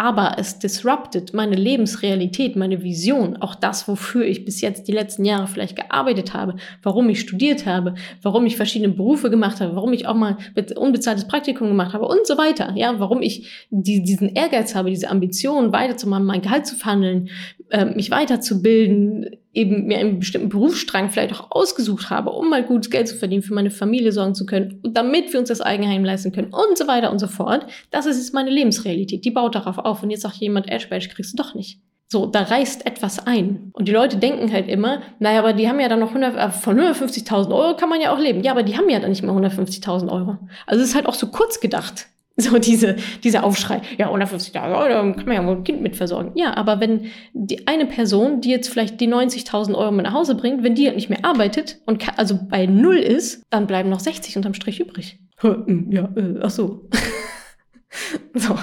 Speaker 1: aber es disruptet meine Lebensrealität, meine Vision, auch das, wofür ich bis jetzt die letzten Jahre vielleicht gearbeitet habe, warum ich studiert habe, warum ich verschiedene Berufe gemacht habe, warum ich auch mal unbezahltes Praktikum gemacht habe und so weiter. Ja, warum ich die, diesen Ehrgeiz habe, diese Ambition, weiterzumachen, mein Gehalt zu verhandeln, äh, mich weiterzubilden, eben mir einen bestimmten Berufsstrang vielleicht auch ausgesucht habe, um mal gutes Geld zu verdienen, für meine Familie sorgen zu können, damit wir uns das Eigenheim leisten können und so weiter und so fort. Das ist jetzt meine Lebensrealität. Die baut darauf auf. Und jetzt sagt jemand, Ashbash kriegst du doch nicht. So, da reißt etwas ein. Und die Leute denken halt immer, naja, aber die haben ja dann noch 100, äh, von 150.000 Euro kann man ja auch leben. Ja, aber die haben ja dann nicht mal 150.000 Euro. Also es ist halt auch so kurz gedacht. So diese, dieser Aufschrei. Ja, 150 Jahre, oh, da kann man ja wohl ein Kind mit versorgen. Ja, aber wenn die eine Person, die jetzt vielleicht die 90.000 Euro mit nach Hause bringt, wenn die halt nicht mehr arbeitet und kann, also bei Null ist, dann bleiben noch 60 unterm Strich übrig. Hm, ja, äh, ach so. so.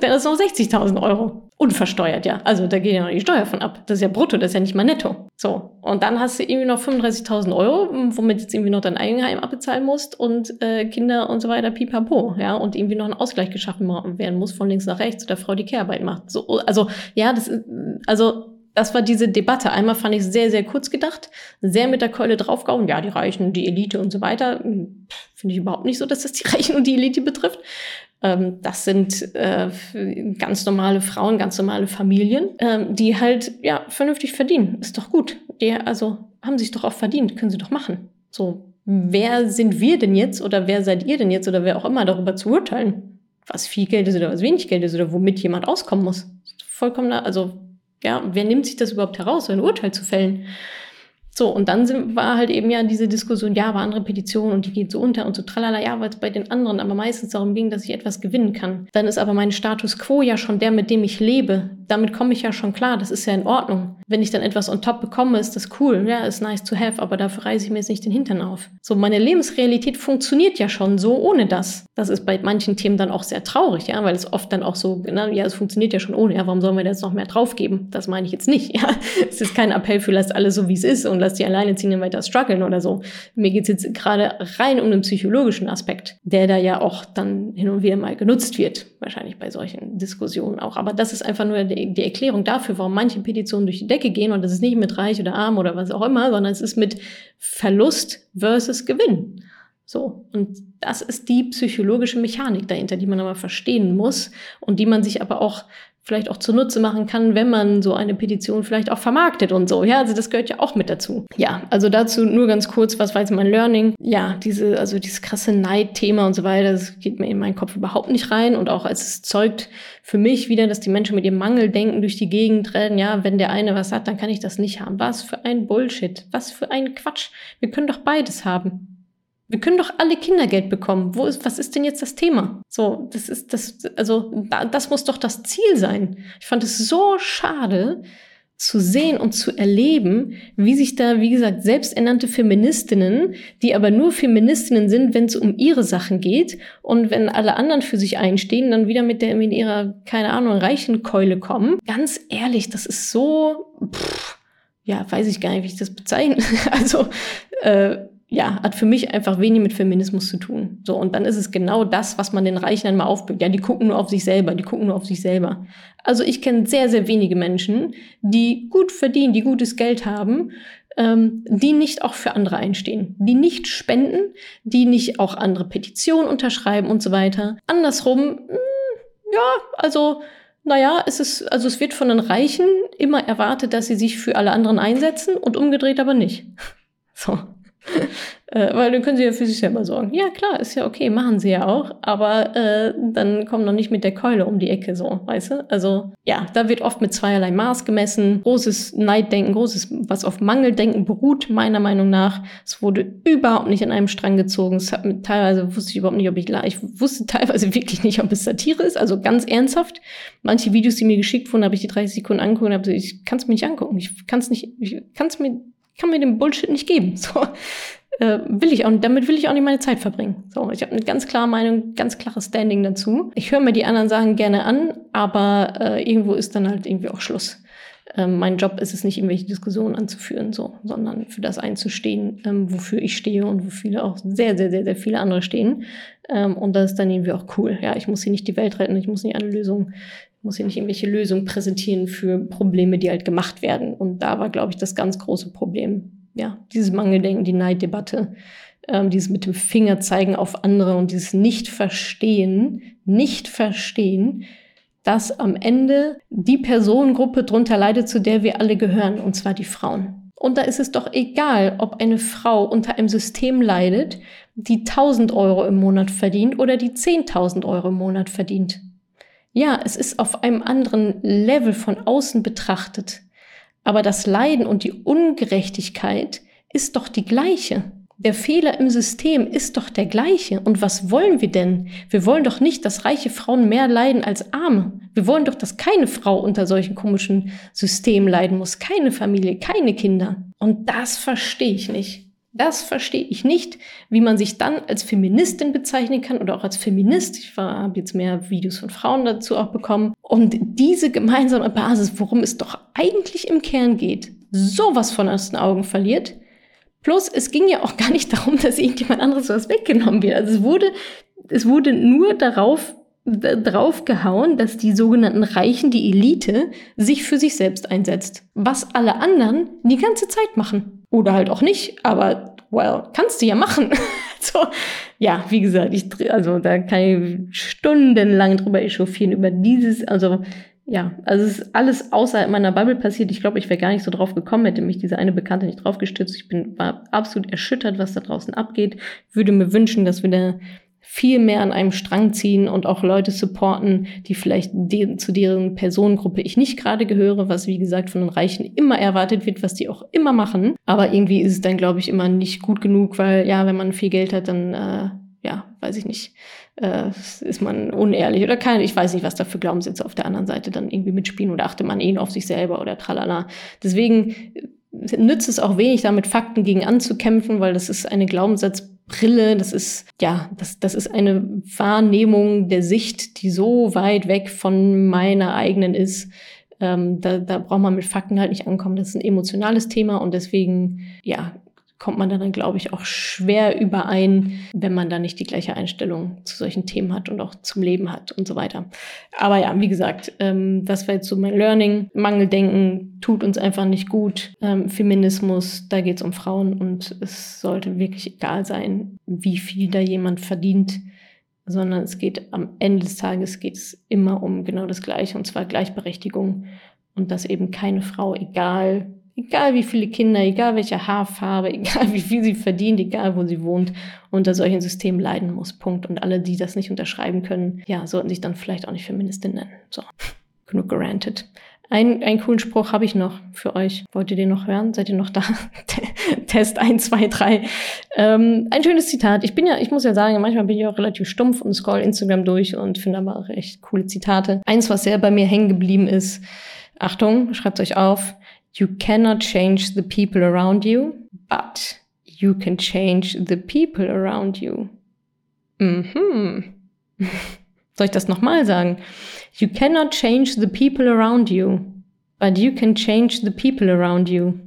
Speaker 1: Dann ist noch 60.000 Euro. Unversteuert, ja. Also da geht ja noch die Steuer von ab. Das ist ja brutto, das ist ja nicht mal netto. So. Und dann hast du irgendwie noch 35.000 Euro, womit jetzt irgendwie noch dein Eigenheim abbezahlen musst und äh, Kinder und so weiter, pipapo, ja. Und irgendwie noch ein Ausgleich geschaffen werden muss von links nach rechts, der Frau die Kehrarbeit macht. So, also, ja, das ist, also, das war diese Debatte. Einmal fand ich sehr, sehr kurz gedacht, sehr mit der Keule draufgehauen. Ja, die Reichen, die Elite und so weiter. Finde ich überhaupt nicht so, dass das die Reichen und die Elite betrifft. Ähm, das sind äh, ganz normale Frauen, ganz normale Familien, ähm, die halt ja vernünftig verdienen. Ist doch gut. Die also haben sich doch auch verdient, können sie doch machen. So, wer sind wir denn jetzt oder wer seid ihr denn jetzt oder wer auch immer darüber zu urteilen, was viel Geld ist oder was wenig Geld ist oder womit jemand auskommen muss? Vollkommen, also ja, wer nimmt sich das überhaupt heraus, ein Urteil zu fällen? So, und dann sind, war halt eben ja diese Diskussion, ja, aber andere Petitionen und die geht so unter und so tralala, ja, weil es bei den anderen aber meistens darum ging, dass ich etwas gewinnen kann. Dann ist aber mein Status quo ja schon der, mit dem ich lebe. Damit komme ich ja schon klar, das ist ja in Ordnung. Wenn ich dann etwas on top bekomme, ist das cool, ja, ist nice to have, aber dafür reiße ich mir jetzt nicht den Hintern auf. So, meine Lebensrealität funktioniert ja schon so ohne das. Das ist bei manchen Themen dann auch sehr traurig, ja, weil es oft dann auch so, na, ja, es funktioniert ja schon ohne, ja, warum sollen wir da jetzt noch mehr draufgeben? Das meine ich jetzt nicht, ja. Es ist kein Appell für lasst alles so, wie es ist und lass die Alleinerziehenden weiter strugglen oder so. Mir geht's jetzt gerade rein um den psychologischen Aspekt, der da ja auch dann hin und wieder mal genutzt wird, wahrscheinlich bei solchen Diskussionen auch. Aber das ist einfach nur die, die Erklärung dafür, warum manche Petitionen durch die Decke gehen und das ist nicht mit reich oder arm oder was auch immer, sondern es ist mit Verlust versus Gewinn. So. Und das ist die psychologische Mechanik dahinter, die man aber verstehen muss und die man sich aber auch vielleicht auch zunutze machen kann, wenn man so eine Petition vielleicht auch vermarktet und so. Ja, also das gehört ja auch mit dazu. Ja, also dazu nur ganz kurz, was war jetzt mein Learning? Ja, diese, also dieses krasse Neidthema und so weiter, das geht mir in meinen Kopf überhaupt nicht rein und auch als es zeugt für mich wieder, dass die Menschen mit ihrem Mangeldenken durch die Gegend rennen. Ja, wenn der eine was hat, dann kann ich das nicht haben. Was für ein Bullshit. Was für ein Quatsch. Wir können doch beides haben. Wir können doch alle Kindergeld bekommen. Wo ist, was ist denn jetzt das Thema? So, das ist das, also das muss doch das Ziel sein. Ich fand es so schade zu sehen und zu erleben, wie sich da, wie gesagt, selbsternannte Feministinnen, die aber nur Feministinnen sind, wenn es um ihre Sachen geht und wenn alle anderen für sich einstehen, dann wieder mit der mit ihrer keine Ahnung reichen Keule kommen. Ganz ehrlich, das ist so, pff, ja, weiß ich gar nicht, wie ich das bezeichne. Also äh, ja, hat für mich einfach wenig mit Feminismus zu tun. So, und dann ist es genau das, was man den Reichen dann mal aufbringt. Ja, die gucken nur auf sich selber, die gucken nur auf sich selber. Also ich kenne sehr, sehr wenige Menschen, die gut verdienen, die gutes Geld haben, ähm, die nicht auch für andere einstehen, die nicht spenden, die nicht auch andere Petitionen unterschreiben und so weiter. Andersrum, mh, hm, ja, also naja, es ist, also es wird von den Reichen immer erwartet, dass sie sich für alle anderen einsetzen und umgedreht aber nicht. So. Äh, weil dann können sie ja für sich selber sorgen. Ja, klar, ist ja okay, machen sie ja auch, aber äh, dann kommen noch nicht mit der Keule um die Ecke, so, weißt du? Also, ja, da wird oft mit zweierlei Maß gemessen. Großes Neiddenken, großes, was auf Mangeldenken beruht, meiner Meinung nach. Es wurde überhaupt nicht an einem Strang gezogen. Es hat mit, teilweise wusste ich überhaupt nicht, ob ich, ich wusste teilweise wirklich nicht, ob es Satire ist, also ganz ernsthaft. Manche Videos, die mir geschickt wurden, habe ich die 30 Sekunden angeguckt und habe gesagt, ich kann es mir nicht angucken. Ich kann es nicht, ich kann es mir, kann mir den Bullshit nicht geben. So, äh, will ich auch, damit will ich auch nicht meine Zeit verbringen. So, ich habe eine ganz klare Meinung, ganz klares Standing dazu. Ich höre mir die anderen Sachen gerne an, aber äh, irgendwo ist dann halt irgendwie auch Schluss. Ähm, mein Job ist es nicht, irgendwelche Diskussionen anzuführen, so, sondern für das einzustehen, ähm, wofür ich stehe und wo viele auch sehr, sehr, sehr, sehr viele andere stehen. Ähm, und das ist dann irgendwie auch cool. Ja, ich muss hier nicht die Welt retten, ich muss nicht eine Lösung, ich muss hier nicht irgendwelche Lösungen präsentieren für Probleme, die halt gemacht werden. Und da war, glaube ich, das ganz große Problem ja, dieses Mangeldenken, die Neiddebatte, ähm, dieses mit dem Finger zeigen auf andere und dieses Nicht-Verstehen, Nicht-Verstehen, dass am Ende die Personengruppe drunter leidet, zu der wir alle gehören, und zwar die Frauen. Und da ist es doch egal, ob eine Frau unter einem System leidet, die 1000 Euro im Monat verdient oder die 10.000 Euro im Monat verdient. Ja, es ist auf einem anderen Level von außen betrachtet. Aber das Leiden und die Ungerechtigkeit ist doch die gleiche. Der Fehler im System ist doch der gleiche. Und was wollen wir denn? Wir wollen doch nicht, dass reiche Frauen mehr leiden als arme. Wir wollen doch, dass keine Frau unter solchen komischen Systemen leiden muss. Keine Familie, keine Kinder. Und das verstehe ich nicht. Das verstehe ich nicht, wie man sich dann als Feministin bezeichnen kann oder auch als Feminist. Ich habe jetzt mehr Videos von Frauen dazu auch bekommen. Und diese gemeinsame Basis, worum es doch eigentlich im Kern geht, sowas von aus den Augen verliert. Plus, es ging ja auch gar nicht darum, dass irgendjemand anderes was weggenommen wird. Also es wurde, es wurde nur darauf draufgehauen, dass die sogenannten Reichen, die Elite, sich für sich selbst einsetzt. Was alle anderen die ganze Zeit machen. Oder halt auch nicht, aber well, kannst du ja machen. so, ja, wie gesagt, ich, also da kann ich stundenlang drüber echauffieren, über dieses, also ja, also es ist alles außerhalb meiner Bubble passiert. Ich glaube, ich wäre gar nicht so drauf gekommen, hätte mich diese eine Bekannte nicht drauf gestützt. Ich bin, war absolut erschüttert, was da draußen abgeht. Würde mir wünschen, dass wir da viel mehr an einem Strang ziehen und auch Leute supporten, die vielleicht de zu deren Personengruppe ich nicht gerade gehöre, was wie gesagt von den Reichen immer erwartet wird, was die auch immer machen. Aber irgendwie ist es dann, glaube ich, immer nicht gut genug, weil ja, wenn man viel Geld hat, dann äh, ja, weiß ich nicht, äh, ist man unehrlich oder kann, ich weiß nicht, was da für Glaubenssätze auf der anderen Seite dann irgendwie mitspielen oder achte man eh auf sich selber oder tralala. Deswegen nützt es auch wenig, da mit Fakten gegen anzukämpfen, weil das ist eine Glaubenssatzbrille, das ist, ja, das, das ist eine Wahrnehmung der Sicht, die so weit weg von meiner eigenen ist. Ähm, da, da braucht man mit Fakten halt nicht ankommen. Das ist ein emotionales Thema und deswegen, ja, kommt man dann, glaube ich, auch schwer überein, wenn man da nicht die gleiche Einstellung zu solchen Themen hat und auch zum Leben hat und so weiter. Aber ja, wie gesagt, ähm, das war jetzt so mein Learning. Mangeldenken tut uns einfach nicht gut. Ähm, Feminismus, da geht es um Frauen und es sollte wirklich egal sein, wie viel da jemand verdient sondern es geht am Ende des Tages geht es immer um genau das Gleiche und zwar Gleichberechtigung und dass eben keine Frau, egal egal wie viele Kinder, egal welche Haarfarbe, egal wie viel sie verdient, egal wo sie wohnt, unter solchen Systemen leiden muss. Punkt. Und alle, die das nicht unterschreiben können, ja, sollten sich dann vielleicht auch nicht Feministin nennen. So, genug gerantet. Ein, einen coolen Spruch habe ich noch für euch. Wollt ihr den noch hören? Seid ihr noch da? Test 1, 2, 3. Ähm, ein schönes Zitat. Ich bin ja, ich muss ja sagen, manchmal bin ich auch relativ stumpf und scroll Instagram durch und finde aber auch echt coole Zitate. Eins, was sehr bei mir hängen geblieben ist. Achtung, schreibt euch auf. You cannot change the people around you, but you can change the people around you. Mhm. Soll ich das nochmal sagen? You cannot change the people around you, but you can change the people around you. Du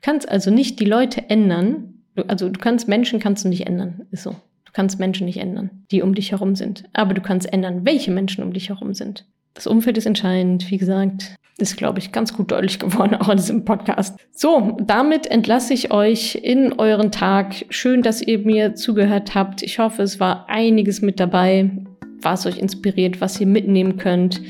Speaker 1: kannst also nicht die Leute ändern. Du, also du kannst Menschen kannst du nicht ändern. Ist so. Du kannst Menschen nicht ändern, die um dich herum sind. Aber du kannst ändern, welche Menschen um dich herum sind. Das Umfeld ist entscheidend. Wie gesagt, ist, glaube ich, ganz gut deutlich geworden, auch in diesem Podcast. So, damit entlasse ich euch in euren Tag. Schön, dass ihr mir zugehört habt. Ich hoffe, es war einiges mit dabei, was euch inspiriert, was ihr mitnehmen könnt.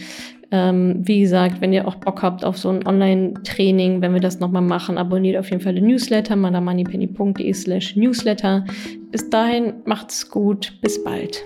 Speaker 1: Ähm, wie gesagt, wenn ihr auch Bock habt auf so ein Online-Training, wenn wir das nochmal machen, abonniert auf jeden Fall den Newsletter, madamoneypenny.de slash newsletter. Bis dahin, macht's gut, bis bald.